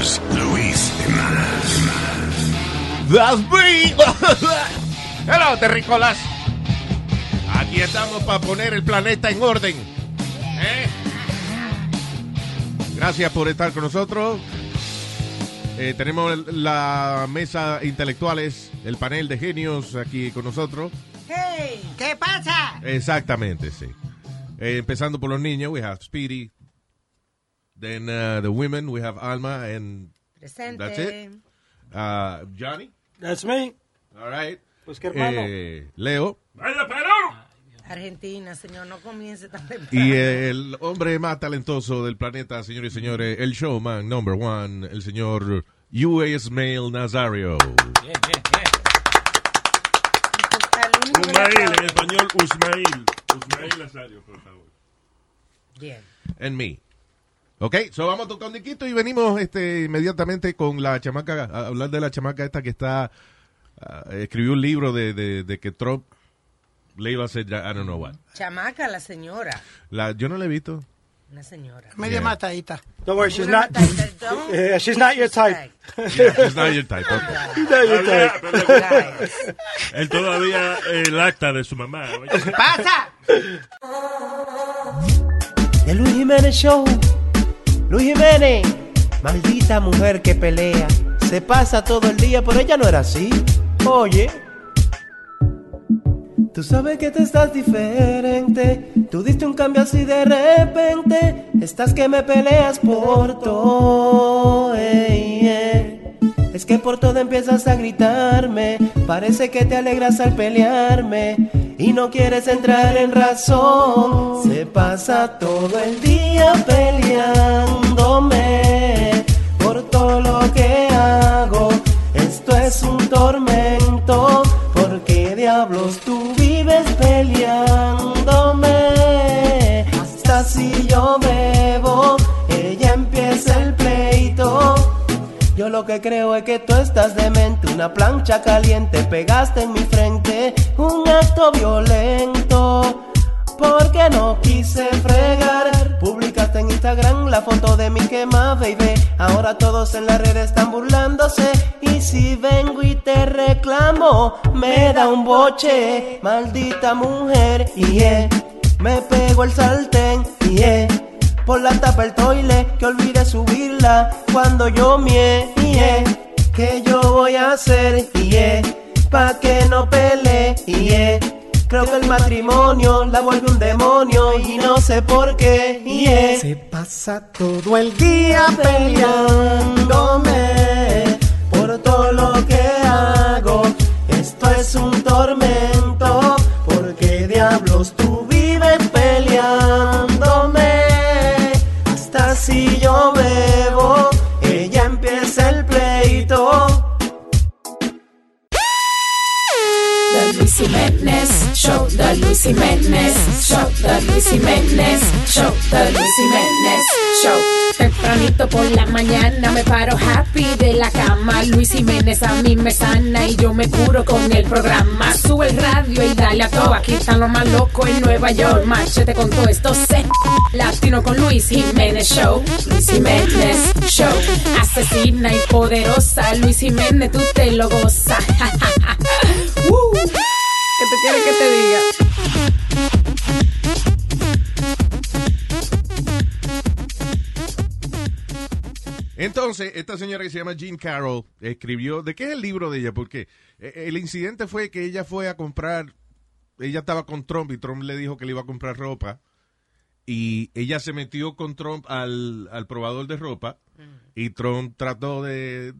here's Luis Jimenez. That's me. Hello, terrícolas. Aquí estamos para poner el planeta en orden. ¿Eh? Gracias por estar con nosotros. Eh, tenemos la mesa intelectuales, el panel de genios aquí con nosotros. Hey, ¿qué pasa? Exactamente, sí. Eh, empezando por los niños, we have Speedy. Then uh, the women, we have Alma and Presente. that's it. Uh, Johnny. That's me. All right. Pues qué hermano. Eh, Leo. Argentina, señor, no comience tan temprano. Y eh, el hombre más talentoso del planeta, señores y señores, el showman number one, el señor U.S. Mail Nazario. Al único que Usmail, en español, Usmail. Usmail Nazario, por favor. Bien. And me. Ok, so vamos a tocar un diquito y venimos este, inmediatamente con la chamaca, a hablar de la chamaca esta que está, ah, escribió un libro de, de, de que Trump le iba a hacer, I don't know what. Chamaca, la señora. La, yo no la he visto. Una señora. Media Yeah. matadita. Don't worry, she's Una not. matadita, don't Yeah, she's not your type. disrespect. It's not your type, okay. Not your type. Él todavía eh, el acta de su mamá. oye. ¡Pasa! El Luis Jiménez Show. Luis Jiménez. Maldita mujer que pelea. Se pasa todo el día, pero ella no era así. Oye. Tú sabes que tú estás diferente. Tú diste un cambio así de repente. Estás que me peleas por todo. Es que por todo empiezas a gritarme. Parece que te alegras al pelearme. Y no quieres entrar en razón. Se pasa todo el día peleándome. Por todo lo que hago. Esto es un tormento. ¿Por qué diablos tú vives peleándome? Lo que creo es que tú estás demente, una plancha caliente pegaste en mi frente, un acto violento. Porque no quise fregar, publicaste en Instagram la foto de mi quema, baby. Ahora todos en la red están burlándose. Y si vengo y te reclamo, me da un boche, maldita mujer. Y yeah, me pego el sartén. Y yeah, por la tapa el toile que olvidé subirla cuando yo mie. ¿Qué yo voy a hacer? Yeah. Pa' que no pelee yeah. Creo que el matrimonio la vuelve un demonio y no sé por qué yeah. Se pasa todo el día peleándome por todo lo que hago Esto es un tormento Show, The Luis Jiménez Show, The Luis Jiménez Show, The Luis Jiménez Show. Tempranito por la mañana me paro happy de la cama. Luis Jiménez a mí me sana y yo me curo con el programa. Sube el radio y dale a todo. Aquí están los más locos en Nueva York. Machete con todo esto se latino con Luis Jiménez Show. Luis Jiménez Show. Asesina y poderosa. Luis Jiménez, tú te lo gozas. ¿Qué te quiere que te diga? Entonces, esta señora que se llama Jean Carroll escribió, ¿de qué es el libro de ella? Porque eh, el incidente fue que ella fue a comprar, ella estaba con Trump y Trump le dijo que le iba a comprar ropa y ella se metió con Trump al, al probador de ropa y Trump trató de,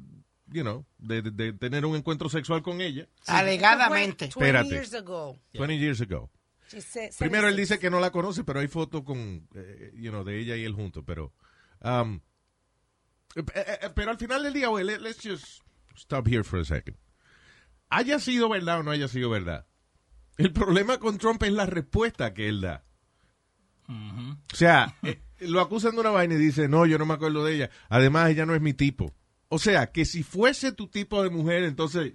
you know, de, de- de tener un encuentro sexual con ella. Alegadamente. Fue 20 Espérate. years ago. 20 years ago. Said- Primero él dice que no la conoce, pero hay fotos con, eh, you know, de ella y él juntos, pero, um, eh, eh, eh, pero al final del día, güey, let- let's just stop here for a second. Haya sido verdad o no haya sido verdad. El problema con Trump es la respuesta que él da. O sea, eh, lo acusan de una vaina y dice, no, yo no me acuerdo de ella. Además, ella no es mi tipo. O sea, que si fuese tu tipo de mujer, entonces,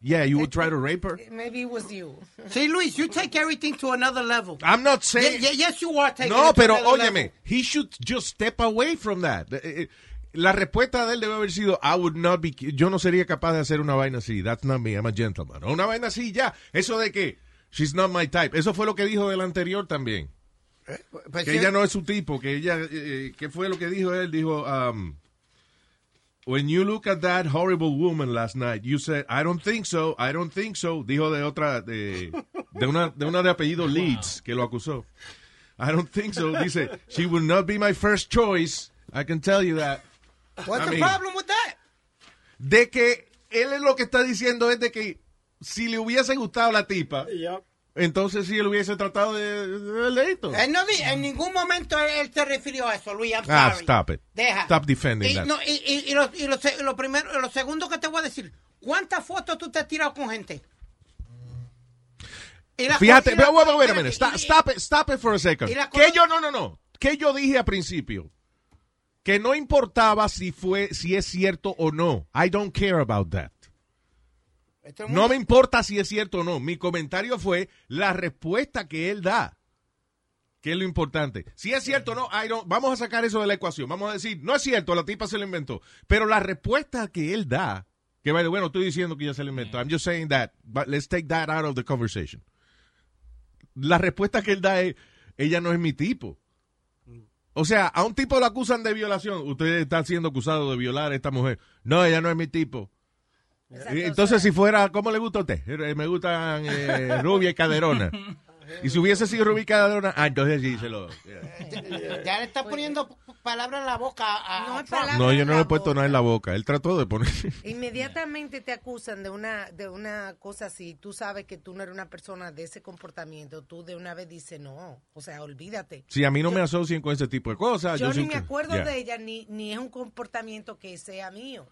yeah, you would try to rape her. Maybe it was you. See, Luis, you take everything to another level. I'm not saying... Ye- ye- yes, you are taking No, it to pero óyeme, level. he should just step away from that. Eh, eh, La respuesta de él debe haber sido, I would not be, yo no sería capaz de hacer una vaina así. That's not me, I'm a gentleman. O Una vaina así, ya. Eso de que, she's not my type. Eso fue lo que dijo del anterior también. Pues que sí, ella no es su tipo, que ella, eh, eh, ¿qué fue lo que dijo él? Dijo, um, when you look at that horrible woman last night, you said, I don't think so, I don't think so. Dijo de otra, de, de una, de una de apellido Leeds, que lo acusó. I don't think so. Dice, she will not be my first choice. I can tell you that. What's I the mean, problem with that? De que él es lo que está diciendo es de que si le hubiese gustado la tipa, Yep. Entonces sí él hubiese tratado de, de. Él no en ningún momento él, se refirió a eso, Luis. I'm Ah, sorry. stop it. Deja. Stop defending y, that. no, y, y- y lo, y lo se- lo primero, lo segundo que te voy a decir, ¿cuántas fotos tú te has tirado con gente? Fíjate, pero wait, wait a minute. Stop, it, stop it for a second. Que yo, no, no, no. Que yo dije al principio que no importaba si fue, si es cierto o no. I don't care about that. Es No me importa si es cierto o no. Mi comentario fue la respuesta que él da. Que es lo importante. Si es cierto o no, I don't- vamos a sacar eso de la ecuación. Vamos a decir, no es cierto, la tipa se lo inventó. Pero la respuesta que él da, que vale, bueno, estoy diciendo que ya se lo inventó. I'm just saying that, but let's take that out of the conversation. La respuesta que él da es, ella no es mi tipo. O sea, a un tipo lo acusan de violación. Usted está siendo acusado de violar a esta mujer. No, ella no es mi tipo. Exacto, Entonces, o sea, si fuera, ¿cómo le gusta a usted? Eh, Me gustan eh, rubia y caderona. Y si hubiese sido rubia y caderona, ah, entonces sí, se lo... Ya le está poniendo palabras en la boca a, a No hay Trump. palabras. No, yo no le he puesto nada en la boca. Él trató de poner... Inmediatamente te acusan de una de una cosa así. Tú sabes que tú no eres una persona de ese comportamiento. Tú de una vez dices no. O sea, olvídate. Si a mí no me asocien con ese tipo de cosas, Yo yo, ni sí me que- acuerdo de ella, ni, ni es un comportamiento que sea mío.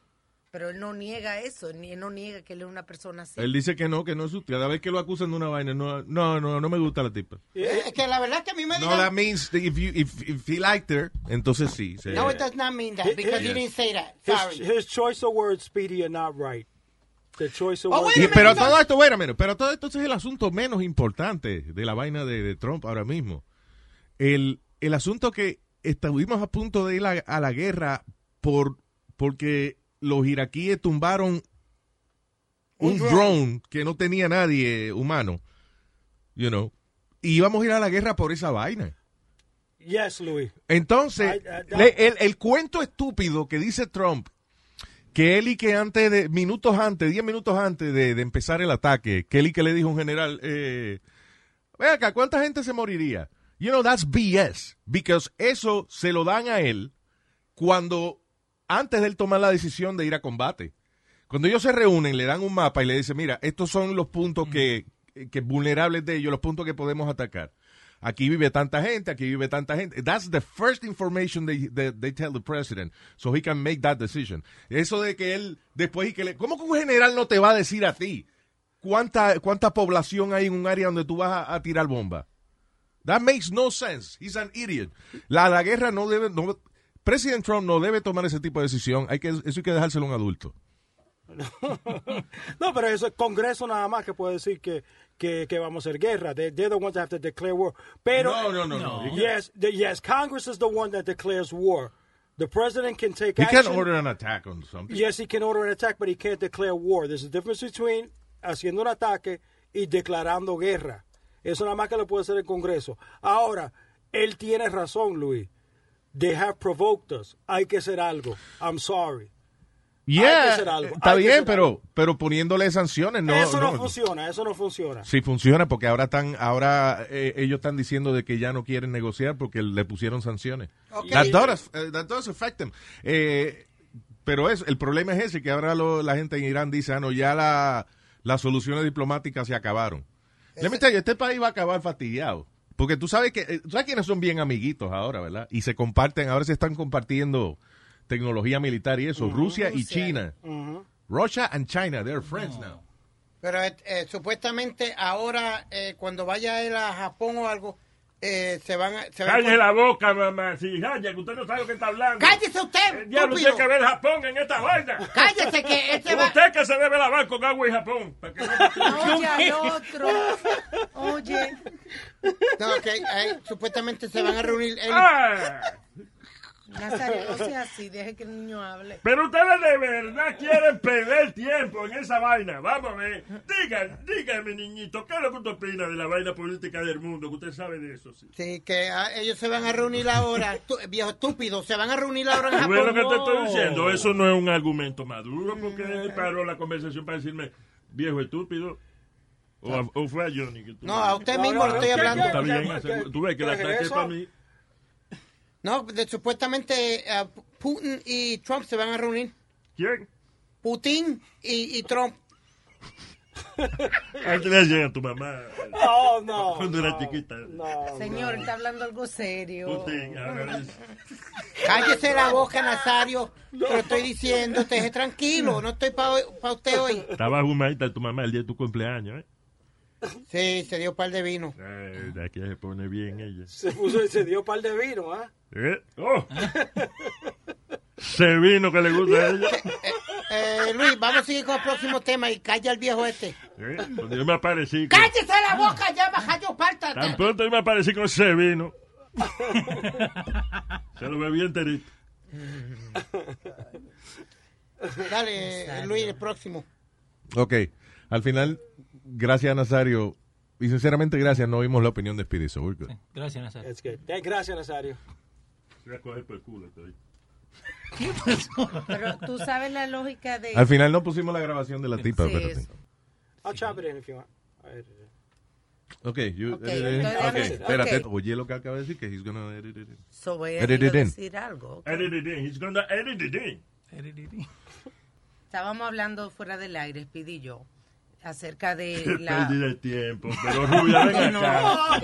Pero él no niega eso, ni él no niega que él es una persona así. Él dice que no, que no es su... Cada vez que lo acusan de una vaina, no, no, no, no me gusta la tipa. Eh, Es que la verdad que a mí me No, digan... that means that if, you, if, if he liked her, entonces sí. se- No, it does not mean that, because you didn't say that. Sorry. His, his choice of words, Speedy, are not right. The choice of Oh, words. wait a Y- pero minute, todo esto, bueno, menos, pero todo esto es el asunto menos importante de la vaina de, de Trump ahora mismo. El, el asunto que estuvimos a punto de ir a, a la guerra por porque los iraquíes tumbaron un, Un drone. drone. que no tenía nadie humano, you know, y íbamos a ir a la guerra por esa vaina. Yes, Louis. Entonces, I- I- le- el, el cuento estúpido que dice Trump, que él y que antes de, minutos antes, 10 minutos antes de, de empezar el ataque, que él y que le dijo a un general, eh, ve acá, ¿cuánta gente se moriría? You know, that's BS, because eso se lo dan a él cuando, antes de él tomar la decisión de ir a combate. Cuando ellos se reúnen, le dan un mapa y le dicen, mira, estos son los puntos que, que vulnerables de ellos, los puntos que podemos atacar. Aquí vive tanta gente, aquí vive tanta gente. That's the first information they, they, tell the president, so he can make that decision. Eso de que él, después y que le... ¿Cómo que un general no te va a decir a ti cuánta, cuánta población hay en un área donde tú vas a, a tirar bomba? That makes no sense. He's an idiot. La, la guerra no debe... No, President Trump no debe tomar ese tipo de decisión. Hay que, eso hay que dejárselo a un adulto. No, pero eso es Congreso nada más que puede decir que, que, que vamos a hacer guerra. They, they're the ones that have to declare war. Pero, No, no, no, no. Yes, the, yes, Congress is the one that declares war. The president can take He action. can order an attack on something. Yes, he can order an attack, but he can't declare war. There's a difference between haciendo un ataque y declarando guerra. Eso nada más que lo puede hacer el Congreso. Ahora, él tiene razón, Luis. They have provoked us. Hay que hacer algo. I'm sorry. Hay que Yeah, hacer algo, está hay bien, hacer pero, pero poniéndole sanciones no. eso no, no- funciona, eso no funciona. Sí funciona porque ahora están, ahora eh, ellos están diciendo de que ya no quieren negociar porque le pusieron sanciones. Ok. That does, eh, that does affect them. Eh, pero es, el problema es ese que ahora lo- la gente en Irán dice, ah, no, ya la, las soluciones diplomáticas se acabaron. Let me tell you, este país va a acabar fastidiado. Porque tú sabes que, eh, tú sabes quiénes son bien amiguitos ahora, ¿verdad? Y se comparten, ahora se están compartiendo tecnología militar y eso. Rusia y China. Russia and China, they're friends now. Pero eh, eh, supuestamente ahora, eh, cuando vaya él a Japón o algo, eh, se van a... Se van a- Cállese la boca, mamá. Si, que usted no sabe lo que está hablando. ¡Cállese usted, El diablo tiene que ver Japón en esta vaina. ¡Cállese que este va... Usted que se debe lavar con agua y Japón. para que no- Oye al otro. Oye. No, que eh, supuestamente se van a reunir y- Ah, Nazario, no sea así, deje que el niño hable. pero ustedes de verdad quieren perder tiempo en esa vaina. Vamos a ver. Digan, dígame, niñito, ¿qué es lo que usted opina de la vaina política del mundo? Que usted sabe de eso, sí. Sí, que ah, ellos se van a reunir ahora, tú- viejo estúpido, se van a reunir ahora en ¿Tú ves lo Japón. que te estoy diciendo? Eso no es un argumento maduro porque él paró la conversación para decirme viejo estúpido. O, a- o fue a Johnny que tú. No, a usted mismo no, le estoy ¿qué- hablando. Está ¿Qué- bien, tú ves que es ataque es eso? para mí. No, de- supuestamente ah, Putin y Trump se van a reunir. ¿Quién? Putin y, y Trump. Antes le llega a tu mamá. Oh, no. Cuando era no, chiquita. No, Señor, está hablando algo serio. Putin, ahora es- Cállese la boca, Nazario. Te lo estoy diciendo, te deje tranquilo. No estoy para usted hoy. Estaba humadita tu mamá el día de tu cumpleaños, ¿eh? Sí, se dio un par de vino. Eh, de aquí se pone bien ella. Se puso y se dio par de vino, ¿ah? ¿Eh? ¡Oh! Se vino que le gusta a ella. Eh, Luis, vamos a seguir con el próximo tema y calla al viejo este. ¿Eh? Yo me aparecí. con- ¡Cállese la boca ya, bajayo parta! Tan pronto yo me aparecí con ese vino. Se lo bebí enterito. Dale, Luis, el próximo. Ok, al final, gracias Nazario, y sinceramente gracias, no vimos la opinión de Speedy, so we're good. Gracias, Nazario. Es que, eh, gracias, Nazario. Voy a coger por el culo estoy. Pero tú sabes la lógica de... Al final no pusimos la grabación de la tipa, Sí, espérate. eso. I'll chop it in if you want. A ver, Ok, you, Ok, edit it in. entonces, Ok, espérate, ok. oye lo que acaba de decir, que he's gonna edit it in. So voy a Edit it in. decir algo. ok. Edit it in. He's gonna edit it in. Estábamos hablando fuera del aire, Speedy y yo, acerca de la... pérdida de tiempo. Pero Rubia, ven Que no. acá.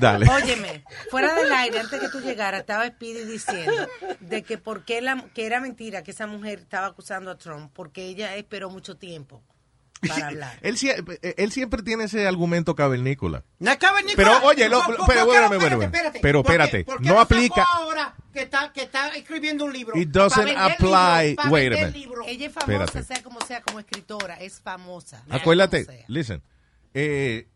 Dale. Óyeme, fuera del aire, antes que tú llegaras, estaba Speedy diciendo de que por qué la, que era mentira que esa mujer estaba acusando a Trump, porque ella esperó mucho tiempo para hablar. Él, sie- él siempre tiene ese argumento cavernícola. No es cavernícola. Pero, oye, lo- ¿Por- pero, por no? Espérate, bueno. espérate. Pero ¿Por qué- espérate, por qué no sacó aplica- ahora que está, que está escribiendo un libro. It doesn't apply- libros, pa' wait a minute. Ella es famosa, Espérate. sea como sea, como escritora, es famosa. Acuérdate, listen, eh,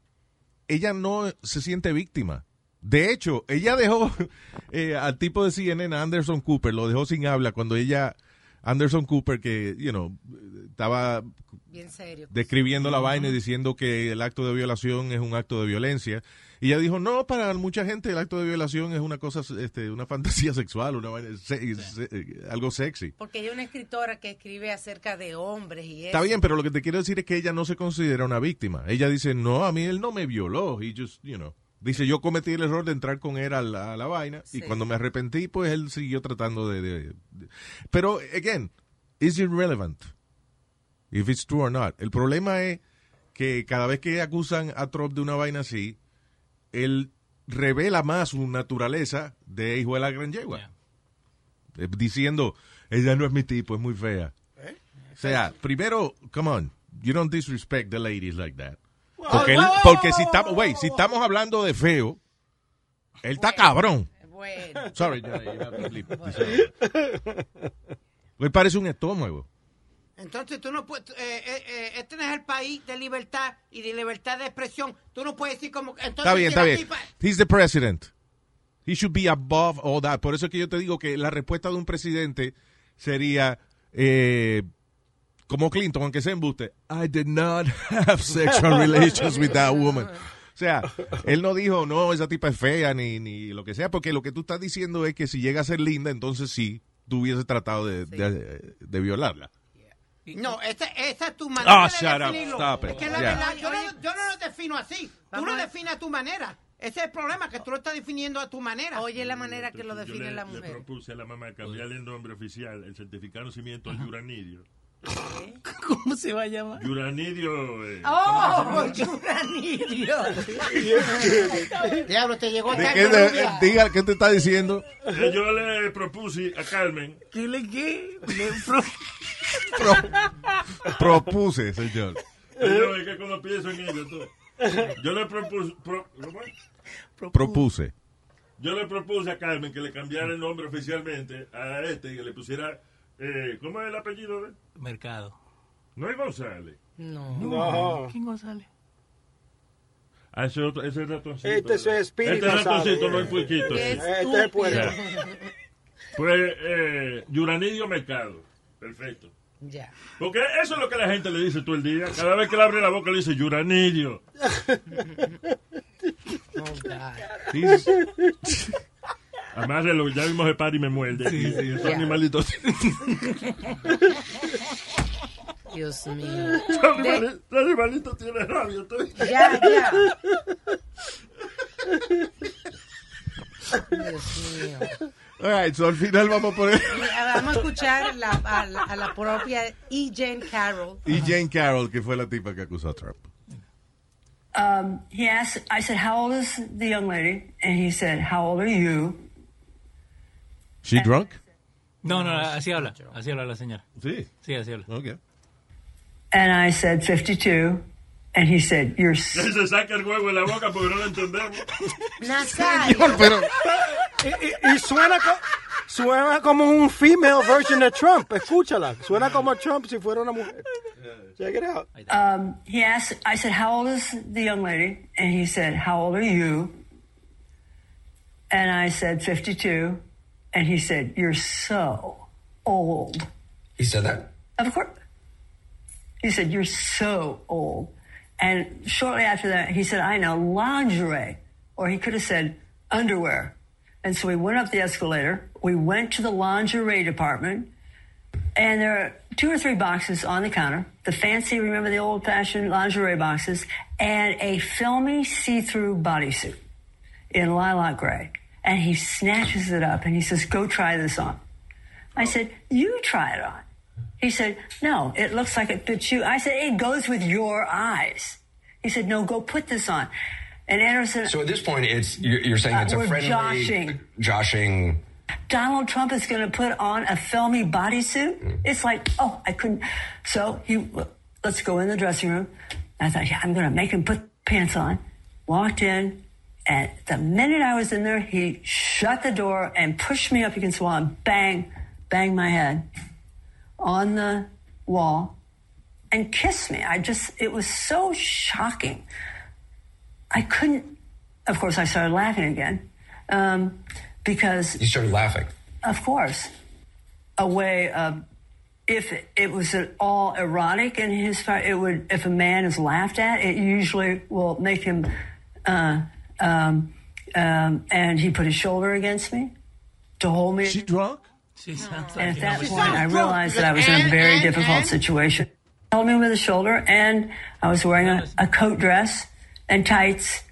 ella no se siente víctima. De hecho, ella dejó eh, al tipo de CNN, Anderson Cooper, lo dejó sin habla cuando ella, Anderson Cooper, que, you know, estaba Bien serio. describiendo la vaina y diciendo que el acto de violación es un acto de violencia. Y ella dijo, no, para mucha gente el acto de violación es una cosa, este, una fantasía sexual, una vaina, se- se- algo sexy. Porque ella es una escritora que escribe acerca de hombres y eso. Está bien, pero lo que te quiero decir es que ella no se considera una víctima. Ella dice, no, a mí él no me violó. He just, you know. Dice, yo cometí el error de entrar con él a la, a la vaina y cuando me arrepentí, pues él siguió tratando de, de- de- Pero, again, is irrelevant if it's true or not. El problema es que cada vez que acusan a Trump de una vaina así, él revela más su naturaleza de hijo de la gran yegua. Eh, Diciendo, ella no es mi tipo, es muy fea. O sea, primero, come on, you don't disrespect the ladies like that. Porque, él- porque si estamos, wait, si estamos hablando de feo, él está cabrón. Bueno. Sorry, Johnny, you have to leave parece un estómago. Entonces tú no puedes, eh, eh, eh, este no es el país de libertad y de libertad de expresión. Tú no puedes decir como... Entonces, Está bien, está bien. He's the president. He should be above all that. Por eso es que yo te digo que la respuesta de un presidente sería eh, como Clinton, aunque sea embuste. I did not have sexual relations with that woman. O sea, él no dijo, no, esa tipa es fea, ni, ni lo que sea, porque lo que tú estás diciendo es que si llega a ser linda, entonces sí, tú hubieses tratado de, de- de violarla. No, esa, esa es tu manera Oh, de shut up. definirlo. Stop it. Es que la Yeah. verdad, yo, no, yo no lo defino así. Tú lo defines a tu manera. Ese es el problema, que tú lo estás definiendo a tu manera. Oye la manera que lo Yo define le, la le mujer. propuse a la mamá cambiarle el nombre oficial, el certificado de nacimiento al Yuranidio. ¿Cómo se va a llamar? Yuranidio. eh, ¡Oh, Yuranidio! Diablo, te llegó ¿De tarde, qué te- rubia. diga, ¿qué te está diciendo? eh, yo le propuse a Carmen. ¿Qué le qué? Le pro- Propuse, señor. Yo, es que cuando pienso en ello, tú. Yo le propuse. pro-. Propuse. Yo le propuse a Carmen que le cambiara el nombre oficialmente a este y que le pusiera. Eh, ¿Cómo es el apellido de él? Mercado. No es González. No. No. ¿Quién González? Ah, ese, otro, ese es ratoncito. Este es Este es González. ratoncito, no el puerquito. Este es el puerco. Pues, eh, Yuranidio Mercado. Perfecto. Ya. Porque eso es lo que la gente le dice todo el día. Cada vez que le abre la boca le dice Yuranidio. Oh, God. Además, de lo- ya vimos el par y me muerde. Sí, sí, esos Ya. animalitos. Dios mío. Ese animali- ese animalito tiene rabia. Ya, ya. Dios mío. All right, so al final vamos a poner. Vamos a escuchar la- a, la, a la propia E. Jane Carroll. Y Jane Carroll, que fue la tipa que acusó a Trump. Um, he asked, I said, how old is the young lady? And he said, how old are you? She drunk? No, no, así habla. Así habla la señora. Sí. Sí, así habla. Okay. And I said, 52. And he said, you're s- Él se saca el huevo de la boca porque no lo entendemos. Nazario. Pero, Y, y- y suena, co- suena como un female version de Trump. Escúchala. Suena como Trump si fuera una mujer. Check it out. um, he asked, I said, how old is the young lady? And he said, how old are you? And I said, 52. And he said, you're so old. He said that? Of course. He said, You're so old. And shortly after that, he said, I know, lingerie. Or he could have said, underwear. And so we went up the escalator. We went to the lingerie department. And there are two or three boxes on the counter. The fancy, remember the old fashioned lingerie boxes, and a filmy see through bodysuit in lilac gray. And he snatches it up and he says, Go try this on. I said, You try it on. He said, No, it looks like it fits you. I said, It goes with your eyes. He said, No, go put this on. And Anderson, So at this point, it's you're, saying Uh, it's a we're friendly joshing. joshing. Donald Trump is going to put on a filmy bodysuit. It's like, oh, I couldn't. So he, let's go in the dressing room. I thought, yeah, I'm going to make him put pants on. Walked in, and the minute I was in there, he shut the door and pushed me up against the wall and bang, bang my head on the wall and kissed me. I just, it was so shocking. I couldn't, of course, I started laughing again um, because You started laughing. of course, a way of if it, was at all erotic in his part, it would. If a man is laughed at, it usually will make him. Uh, um, um, and he put his shoulder against me to hold me. She drunk? She sounds And like at that it. point, I realized that I was in a very difficult situation. He Held me with his shoulder, and I was wearing a, a coat dress and tights,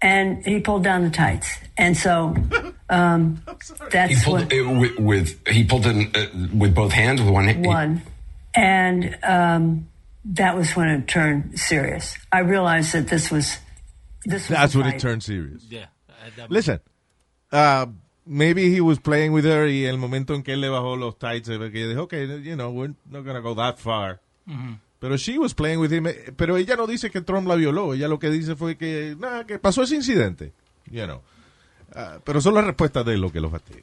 and he pulled down the tights, and so um, that's He pulled what it with, with he pulled it uh, with both hands with one hand. one, and um, that was when it turned serious. I realized that this was this That's when it turned serious. Yeah. Listen, uh, maybe he was playing with her y el momento en que él le bajó los tights, eh, que ella dijo, okay, you know, we're not gonna go that far. Pero she was playing with him. eh, Pero ella no dice que Trump la violó. Ella lo que dice fue que, nada, que pasó ese incidente. You know. Ah, pero son las respuestas de él lo que lo fastidia.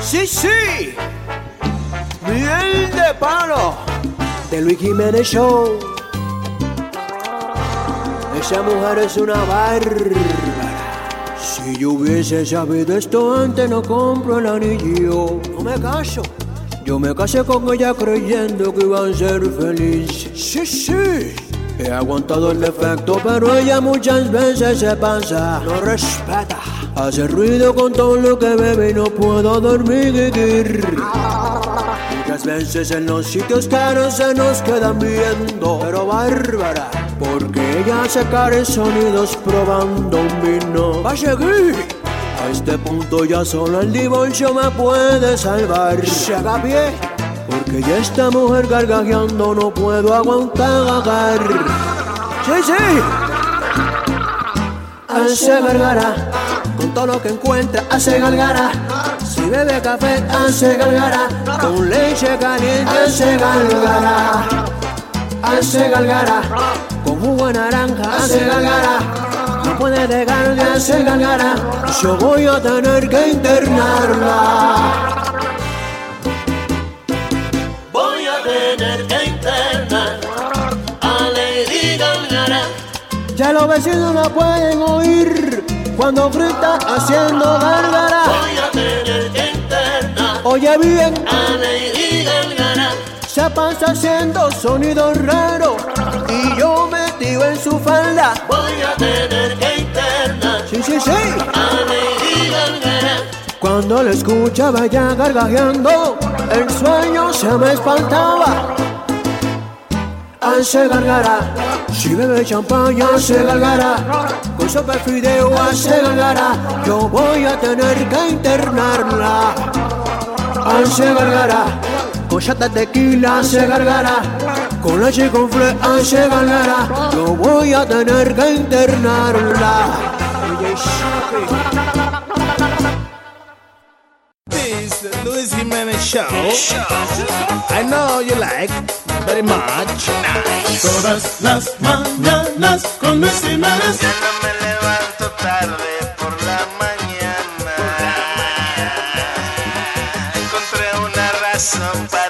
Sí, sí. Miel de palo. De Luis Jiménez Show. Esa mujer es una bárbara. Si yo hubiese sabido esto antes, no compro el anillo. No me caso. Yo me casé con ella creyendo que iban a ser felices. Sí, sí. He aguantado el defecto, pero ella muchas veces se pasa. No respeta. Hace ruido con todo lo que bebe y no puedo dormir. Muchas veces en los sitios caros se nos quedan viendo, pero bárbara, porque ella caros sonidos probando un vino. Va a seguir. A este punto ya solo el divorcio me puede salvar. Se haga pie, Que ya esta mujer gargajeando no puedo aguantar. Sí, sí. Hace gargara, con todo lo que encuentra, hace gargara. Si bebe café, hace gargara. Con leche caliente, hace gargara. Hace gargara, con jugo de naranja, hace gargara. No puede dejar de hacer gargara. Yo voy a tener que internarla. Voy a tener que internar a Lady. Ya los vecinos la pueden oír cuando grita haciendo gargara. Oye bien, a Lady Gaga. se pasa haciendo sonidos raros y yo metido en su falda. Voy a tener que internar Sí, sí, sí. Cuando la escuchaba ya gargajeando, el sueño se me espantaba. Hace gargara, si bebe champaña hace gargara, con sopa de fideo hace gargara, yo voy a tener que internarla. Hace gargara, con chata de tequila hace gargara, con leche con fle hace gargara, yo voy a tener que internarla. This is the Luis Jimenez Show. I know you like very much. Todas las mañanas con Luis Jimenez.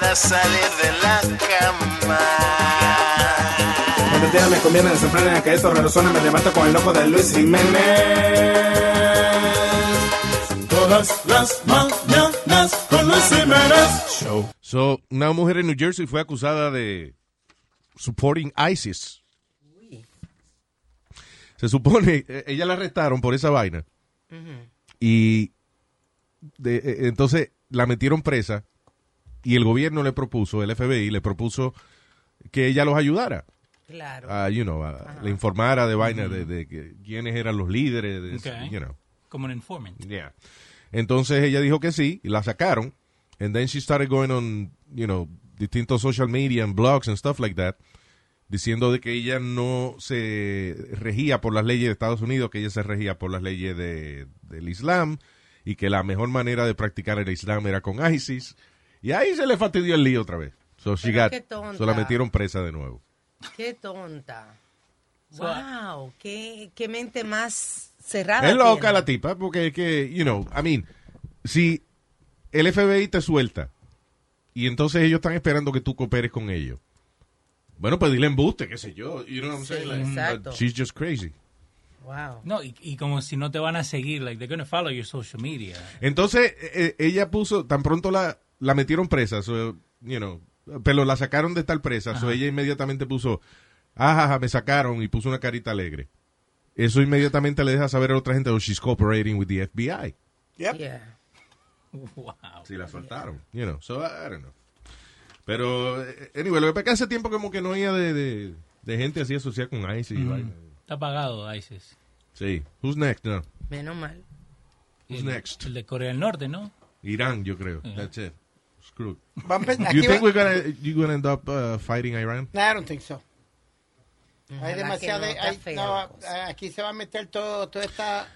Para salir de la cama. Cuando días me conviene, se frenan que esto resuena, me levanto con el ojo de Luis Jiménez. Todas las mañanas con Luis Jiménez. Show. So, una mujer en New Jersey fue acusada de supporting ISIS. Se supone, eh, ella la arrestaron por esa vaina. Y de- eh, entonces la metieron presa y el gobierno le propuso, el FBI le propuso que ella los ayudara. Claro. a, you know, a- le informara de vaina de, quiénes eran los líderes, de, you know. Como un informant. Yeah. Entonces ella dijo que sí y la sacaron. And then she started going on, you know, distintos social media and blogs and stuff like that, diciendo de que ella no se regía por las leyes de Estados Unidos, que ella se regía por las leyes de, del Islam y que la mejor manera de practicar el Islam era con ISIS. Y ahí se le fastidió el lío otra vez. So she got- qué tonta. so la metieron presa de nuevo. Qué tonta. Wow, qué, qué mente más cerrada. Es loca tiene. la tipa, porque es que, you know, I mean, si el FBI te suelta y entonces ellos están esperando que tú cooperes con ellos. Bueno, pues dile embuste, qué sé yo. You know what I'm Sí, saying? Like, exacto. she's just crazy. Wow. No, y, y como si no te van a seguir, like they're gonna follow your social media. Entonces, eh, ella puso, tan pronto la, la metieron presa, so, you know, pero la sacaron de estar presa, so ella inmediatamente puso, ajaja, me sacaron y puso una carita alegre. Eso inmediatamente le deja saber a otra gente, oh, she's cooperating with the FBI. Yeah. Wow. Si la soltaron, you know, so I, don't know. Pero, eh, anyway, lo que pasa es que hace tiempo como que no había de, de, de gente así asociada con ISIS Mm. Está pagado ISIS. Sí. Who's next? No. Menos mal. Who's el, next? El de Corea del Norte, ¿no? Irán, yo creo. That's it. Screw. Va a empe- You think we're gonna, you gonna end up uh, fighting Iran? No, I don't think so. Hay que demasiado. no, no, aquí se va a meter todo, todas estas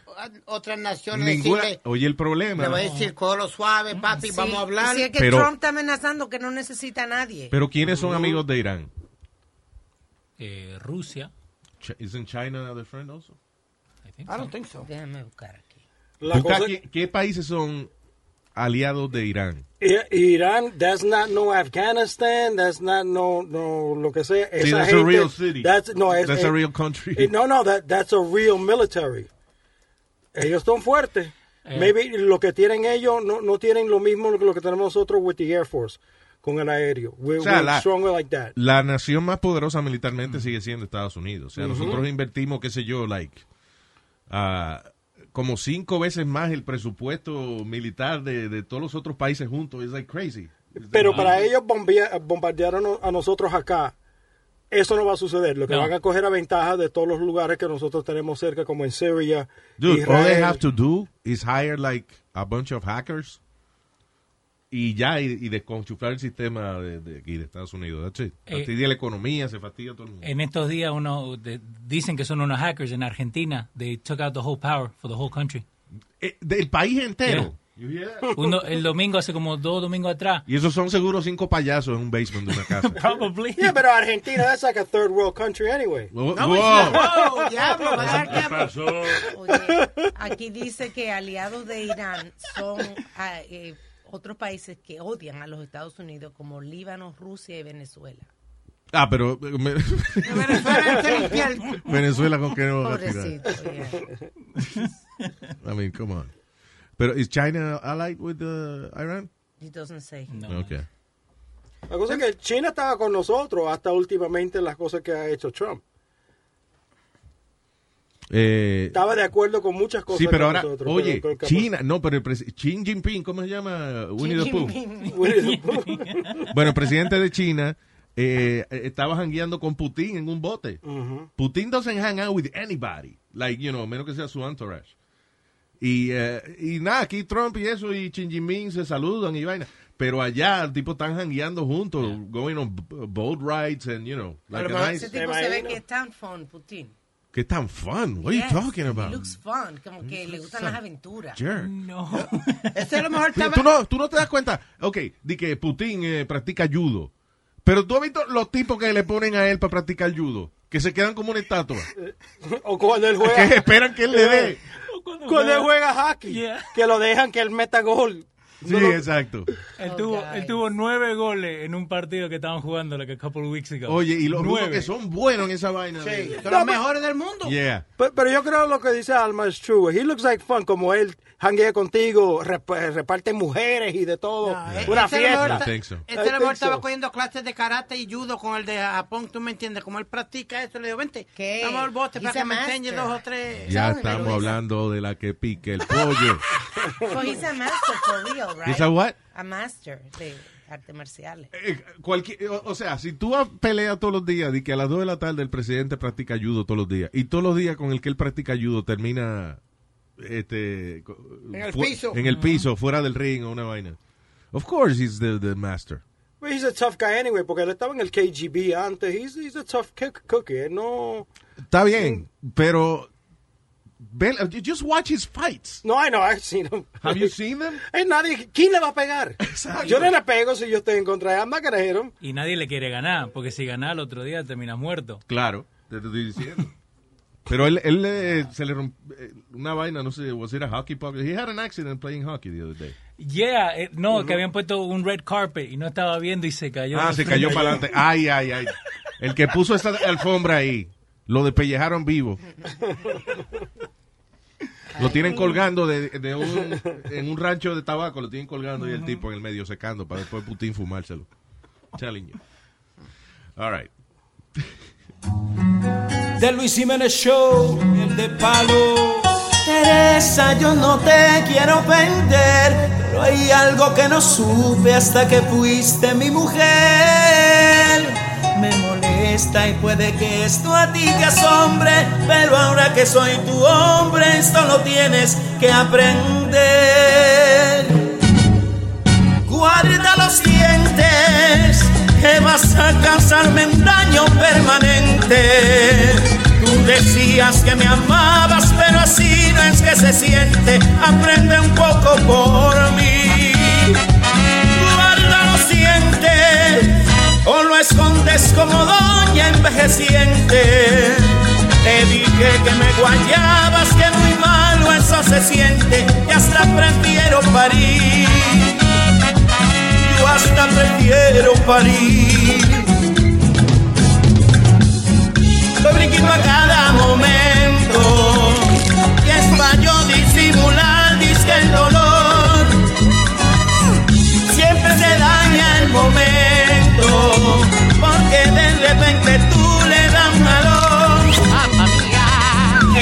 otras naciones. Ninguna. decirle- Oye, el problema. le va a decir, cógelo suave, papi, Sí, vamos a hablar. sí, es que Pero- Trump está amenazando que no necesita a nadie. Pero ¿quiénes son amigos de Irán? Eh, Rusia. Ch- Isn't China their friend also? I don't think so. Déjame buscar aquí. La Busca cosa- ¿qué, qué países son aliados de Irán? Irán, that's not no Afghanistan, that's not no, no, lo que sea. Sí, Esa that's a real city. That's, no, es- That's a eh, real country. eh, No, no, that, that's a real military. Ellos son fuertes. Eh. Maybe lo que tienen ellos no, no tienen lo mismo que lo que tenemos nosotros with the Air Force, con el aéreo. We're, O sea, we're la- stronger like that. La nación más poderosa militarmente sigue siendo Estados Unidos. O sea, Ujú. nosotros invertimos, qué sé yo, like, ah, como cinco veces más el presupuesto militar de, de todos los otros países juntos. Es like crazy. Pero para ellos bombea- bombardear a, no- a nosotros acá, eso no va a suceder. Lo que No. van a coger a ventaja de todos los lugares que nosotros tenemos cerca, como en Siria, Dude, all they Israel. have to do is hire like a bunch of hackers y ya, y, y desconchuflar el sistema de, de aquí de Estados Unidos. Eh, Fastidia la economía, se fastidia todo el mundo. En estos días uno de- dicen que son unos hackers en Argentina. They took out the whole power for the whole country. Eh, del país entero. Uno, el domingo, hace como dos domingos atrás. Y esos son seguro cinco payasos en un basement de una casa. Probably. Yeah, pero Argentina, that's like a third world country anyway. Wow. No, Wow. no, diablo, ¿Qué diablo. pasó? Oye, aquí dice que aliados de Irán son ah, eh, otros países que odian a los Estados Unidos como Líbano, Rusia y Venezuela. Ah, pero eh, me- Venezuela con qué no va a tirar. Pobrecito, yeah. I mean, come on. Pero is China allied with uh, Iran? It doesn't say. Okay. La cosa es que China estaba con nosotros hasta últimamente las cosas que ha hecho Trump. Eh, Estaba de acuerdo con muchas cosas sí, pero ahora, nosotros. oye, pero- pero- China, no, pero el Xi Jinping, ¿cómo se llama? Winnie the Pooh. Bueno, el presidente de China eh, estaba jangueando con Putin en un bote. Ujú. Putin doesn't hang out with anybody, like, you know, menos que sea su entourage. Y, eh, y nada, aquí Trump y eso y Xi Jinping se saludan y vaina. Pero allá, el tipo están jangueando juntos, going on boat rides and, you know, like a nice... Ese tipo se ve que es tan fun, Putin. Que tan fun. What are Yes, you talking about? He looks fun, como que le gustan las aventuras. Jerk. No. Ese a lo mejor estaba... tú no, tú no te das cuenta, ok, di que Putin eh, practica judo, pero tú has visto los tipos que le ponen a él para practicar judo, que se quedan como una estatua, o cuando él juega. que esperan que él le dé. Cuando él juega hockey, que lo dejan que él meta gol. Sí, exacto. Él, Oh, tuvo, guys. él tuvo nueve goles en un partido que estaban jugando like a couple of weeks ago. Oye, y los rusos Nueve. que son buenos en esa vaina. Sí, son los mejores del mundo. Yeah. Pero, pero yo creo lo que dice Alma es true. He looks like fun, como él hanguea contigo, rep- reparte mujeres y de todo. No, eh, Una este mejor fiesta. think so. Este a lo mejor estaba so. cogiendo clases de karate y judo con el de Japón, tú me entiendes, como él practica eso, le digo, vente, ¿Qué? vamos al bote para que me enseñe dos o tres. Ya estamos hablando de la que pique el pollo. So he's a master for real, right? ¿Is that what? A master de artes marciales. Eh, cualquier- o, o sea, si tú peleas todos los días, di que a las 2 de la tarde el presidente practica judo todos los días, y todos los días con el que él practica judo termina este, En el piso. en el piso, fuera del ring o una vaina. Of course he's the, the master. But he's a tough guy anyway, porque él estaba en el KGB antes. He's, he's a tough cook- cookie. No, Está bien, pero ve- just watch his fights. no, I know, I've seen him. Have you seen them? Hay nadie, ¿quién le va a pegar? Yo no le pego si yo estoy en contra de él. I'm not gonna hit him. Y nadie le quiere ganar, porque si gana el otro día terminas muerto. Claro, te estoy diciendo. Pero él, él eh, se le rompió una vaina, no sé, was it a hockey puck? He had an accident playing hockey the other day. Yeah, eh, no, que habían puesto un red carpet y no estaba viendo y se cayó. Ah, se cayó para adelante. Ay, ay, ay. El que puso esa alfombra ahí, lo despellejaron vivo. Lo tienen colgando de, de un, en un rancho de tabaco, lo tienen colgando y el tipo en el medio secando para después Putin fumárselo. Telling you. All right. De Luis Jiménez Show, el de palo. Teresa, yo no te quiero ofender, pero hay algo que no supe hasta que fuiste mi mujer. Me molesta y puede que esto a ti te asombre, pero ahora que soy tu hombre, esto lo tienes que aprender. Guarda los dientes, que vas a causarme un daño permanente. Tú decías que me amabas, pero así no es que se siente. Aprende un poco por mí. Escondes como doña envejeciente. Te dije que me guayabas, que muy malo eso se siente, y hasta prefiero parir yo hasta prefiero parir. Lo brinquito a cada momento, y es para yo disimular, disque.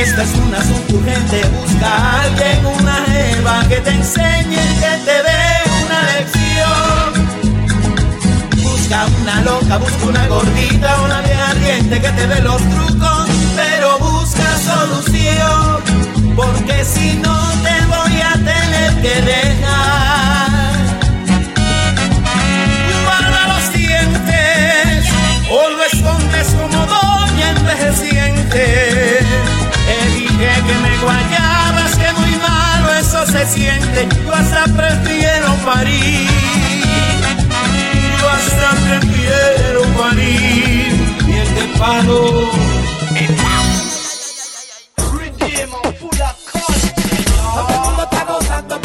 Esta es una asunto urgente, busca a alguien, una jeva que te enseñe, que te dé una lección. Busca una loca, busca una gordita, una de ardiente que te dé los trucos, se siente, yo hasta prefiero parir. Yo hasta prefiero parir. Miel de palo. Todo el mundo está gozando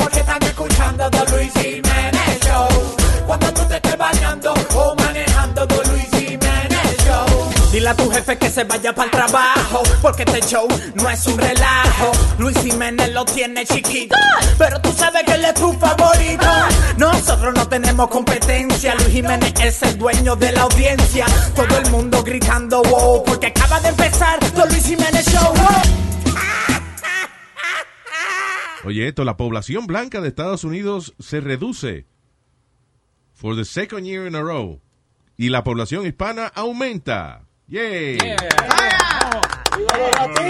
A tu jefe que se vaya para el trabajo, porque este show no es un relajo. Luis Jiménez lo tiene chiquito, pero tú sabes que él es tu favorito. Nosotros no tenemos competencia, Luis Jiménez es el dueño de la audiencia. Todo el mundo gritando wow, porque acaba de empezar The Luis Jiménez Show. wow. Oye, esto, la población blanca de Estados Unidos se reduce for the second year in a row. Y la población hispana aumenta. Yay.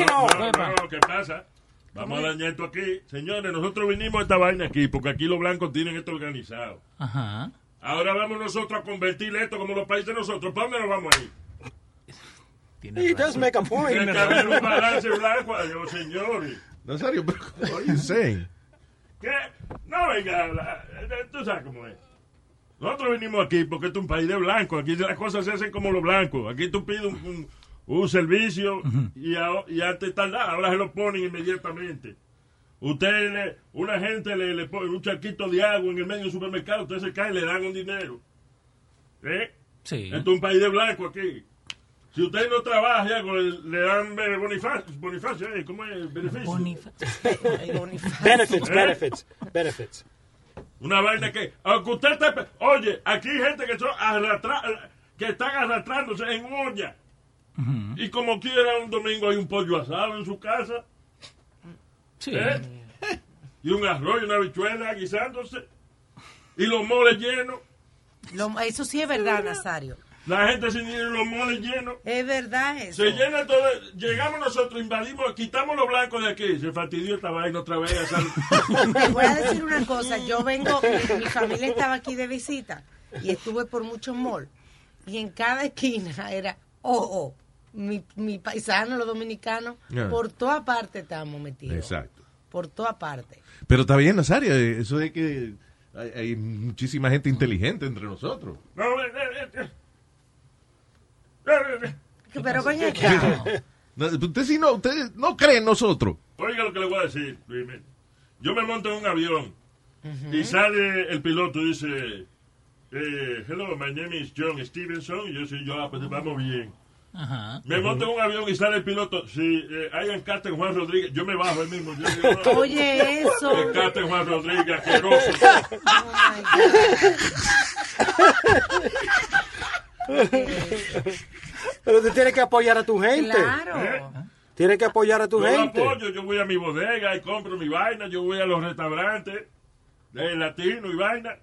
No, no, no, ¿qué pasa? Vamos a dañar esto aquí. Señores, nosotros vinimos a esta vaina aquí porque aquí los blancos tienen esto organizado. Ajá. Ahora vamos nosotros a convertir esto como los países de nosotros. ¿Para dónde nos vamos a ir? He does make a point. Tiene que haber un balance blanco. Adiós, señores. Nazario, pero what are you saying? ¿Qué? No, venga, tú sabes cómo es. Nosotros venimos aquí porque esto es un país de blancos. Aquí las cosas se hacen como los blancos. Aquí tú pides un, un- un servicio y, a- y antes tardaba, ahora se lo ponen inmediatamente. Usted, le- una gente le, le pone un charquito de agua en el medio del supermercado, usted se cae y le dan un dinero. ¿Eh? Sí. Esto es un país de blancos aquí. Si usted no trabaja, ya, le, le dan bonifacio, bonifacio eh, ¿cómo es? Beneficio. Benefits, ¿Eh? benefits, benefits. Una vaina que, aunque usted esté, oye, aquí hay gente que, son arrastra- que están arrastrándose en olla. Y como quiera, un domingo hay un pollo asado en su casa. Sí. ¿eh? Y un arroz y una habichuela guisándose. Y los moles llenos. Lo- eso sí es verdad, Nazario. La gente sin dinero, los moles llenos. Es verdad eso. Se llena todo. Llegamos nosotros, invadimos, quitamos los blancos de aquí. Se fastidió esta vaina otra vez. Te voy a decir una cosa. Yo vengo, mi, mi familia estaba aquí de visita y estuve por muchos malls. Y en cada esquina era, oh, oh, mi, mi paisano, los dominicanos, Yeah. por toda parte estábamos metidos. Exacto. Por toda parte. Pero está bien, Nazario, eh, eso de que hay, hay muchísima gente inteligente entre nosotros. No, eh, eh, eh. Pero. No, Usted si no, usted no cree en nosotros. Oiga lo que le voy a decir, Luis. Yo me monto en un avión y sale el piloto y dice, eh, hello, my name is John Stevenson. Y yo soy yo, ah, pues vamos bien. Ajá. Me monto en un avión y sale el piloto. Si eh, hay encarte en Juan Rodríguez, yo me bajo el mismo. Yo digo, no, Oye, eso. Encarte en Juan Rodríguez, asqueroso. Pero tú tienes que apoyar a tu gente. Claro. Tienes que apoyar a tu Yo lo gente. apoyo, yo voy a mi bodega y compro mi vaina, yo voy a los restaurantes de latino y vaina.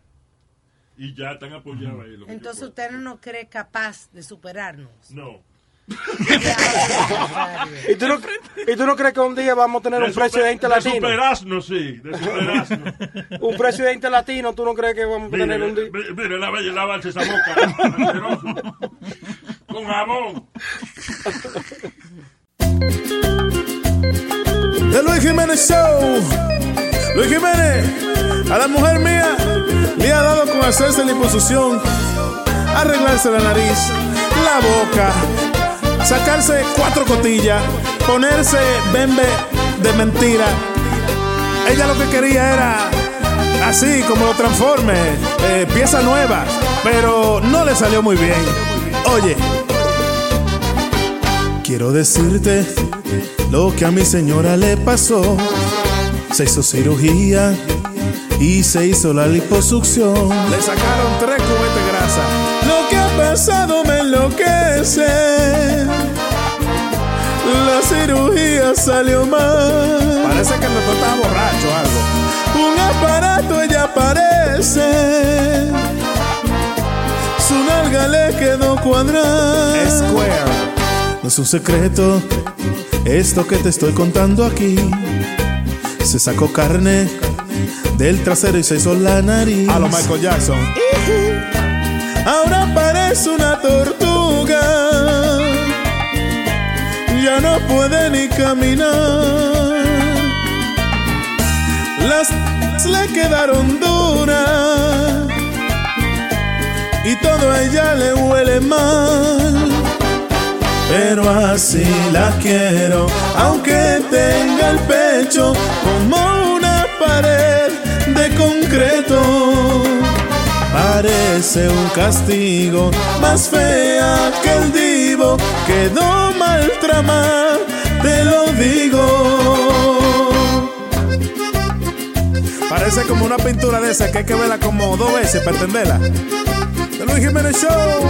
Y ya están apoyados ahí. yo Entonces usted no nos cree capaz de superarnos. No. ¿Y tú, no, ¿Y tú no crees que un día vamos a tener De un presidente super- de latino? superasno, sí, de superasno. Un presidente latino, ¿tú no crees que vamos a Mire, tener un día? mire, mire, lava, lavarse esa boca. Con jabón. The Luis Jiménez Show. Luis Jiménez, a la mujer mía le ha dado con hacerse la imposición, arreglarse la nariz, la boca, sacarse cuatro cotillas, ponerse bembe de mentira. Ella lo que quería era así como lo transforme, eh, pieza nueva, pero no le salió muy bien. Oye, quiero decirte lo que a mi señora le pasó. Se hizo cirugía y se hizo la liposucción. Le sacaron tres cubetes de grasa. Pasado me enloquece. La cirugía salió mal. Parece que el doctor estaba borracho o algo. Un aparato ella parece. Su nalga le quedó cuadrada. Square. No es un secreto esto que te estoy contando aquí. Se sacó carne del trasero y se hizo la nariz. A lo Michael Jackson. Ahora parece una tortuga. Ya no puede ni caminar. Las le quedaron duras y todo a ella le huele mal. Pero así la quiero, aunque tenga el pecho como una pared de concreto. Parece un castigo, más fea que el divo, quedó mal tramada, te lo digo. Parece como una pintura de esa que hay que verla como dos veces para entenderla. The Luis Jiménez Show.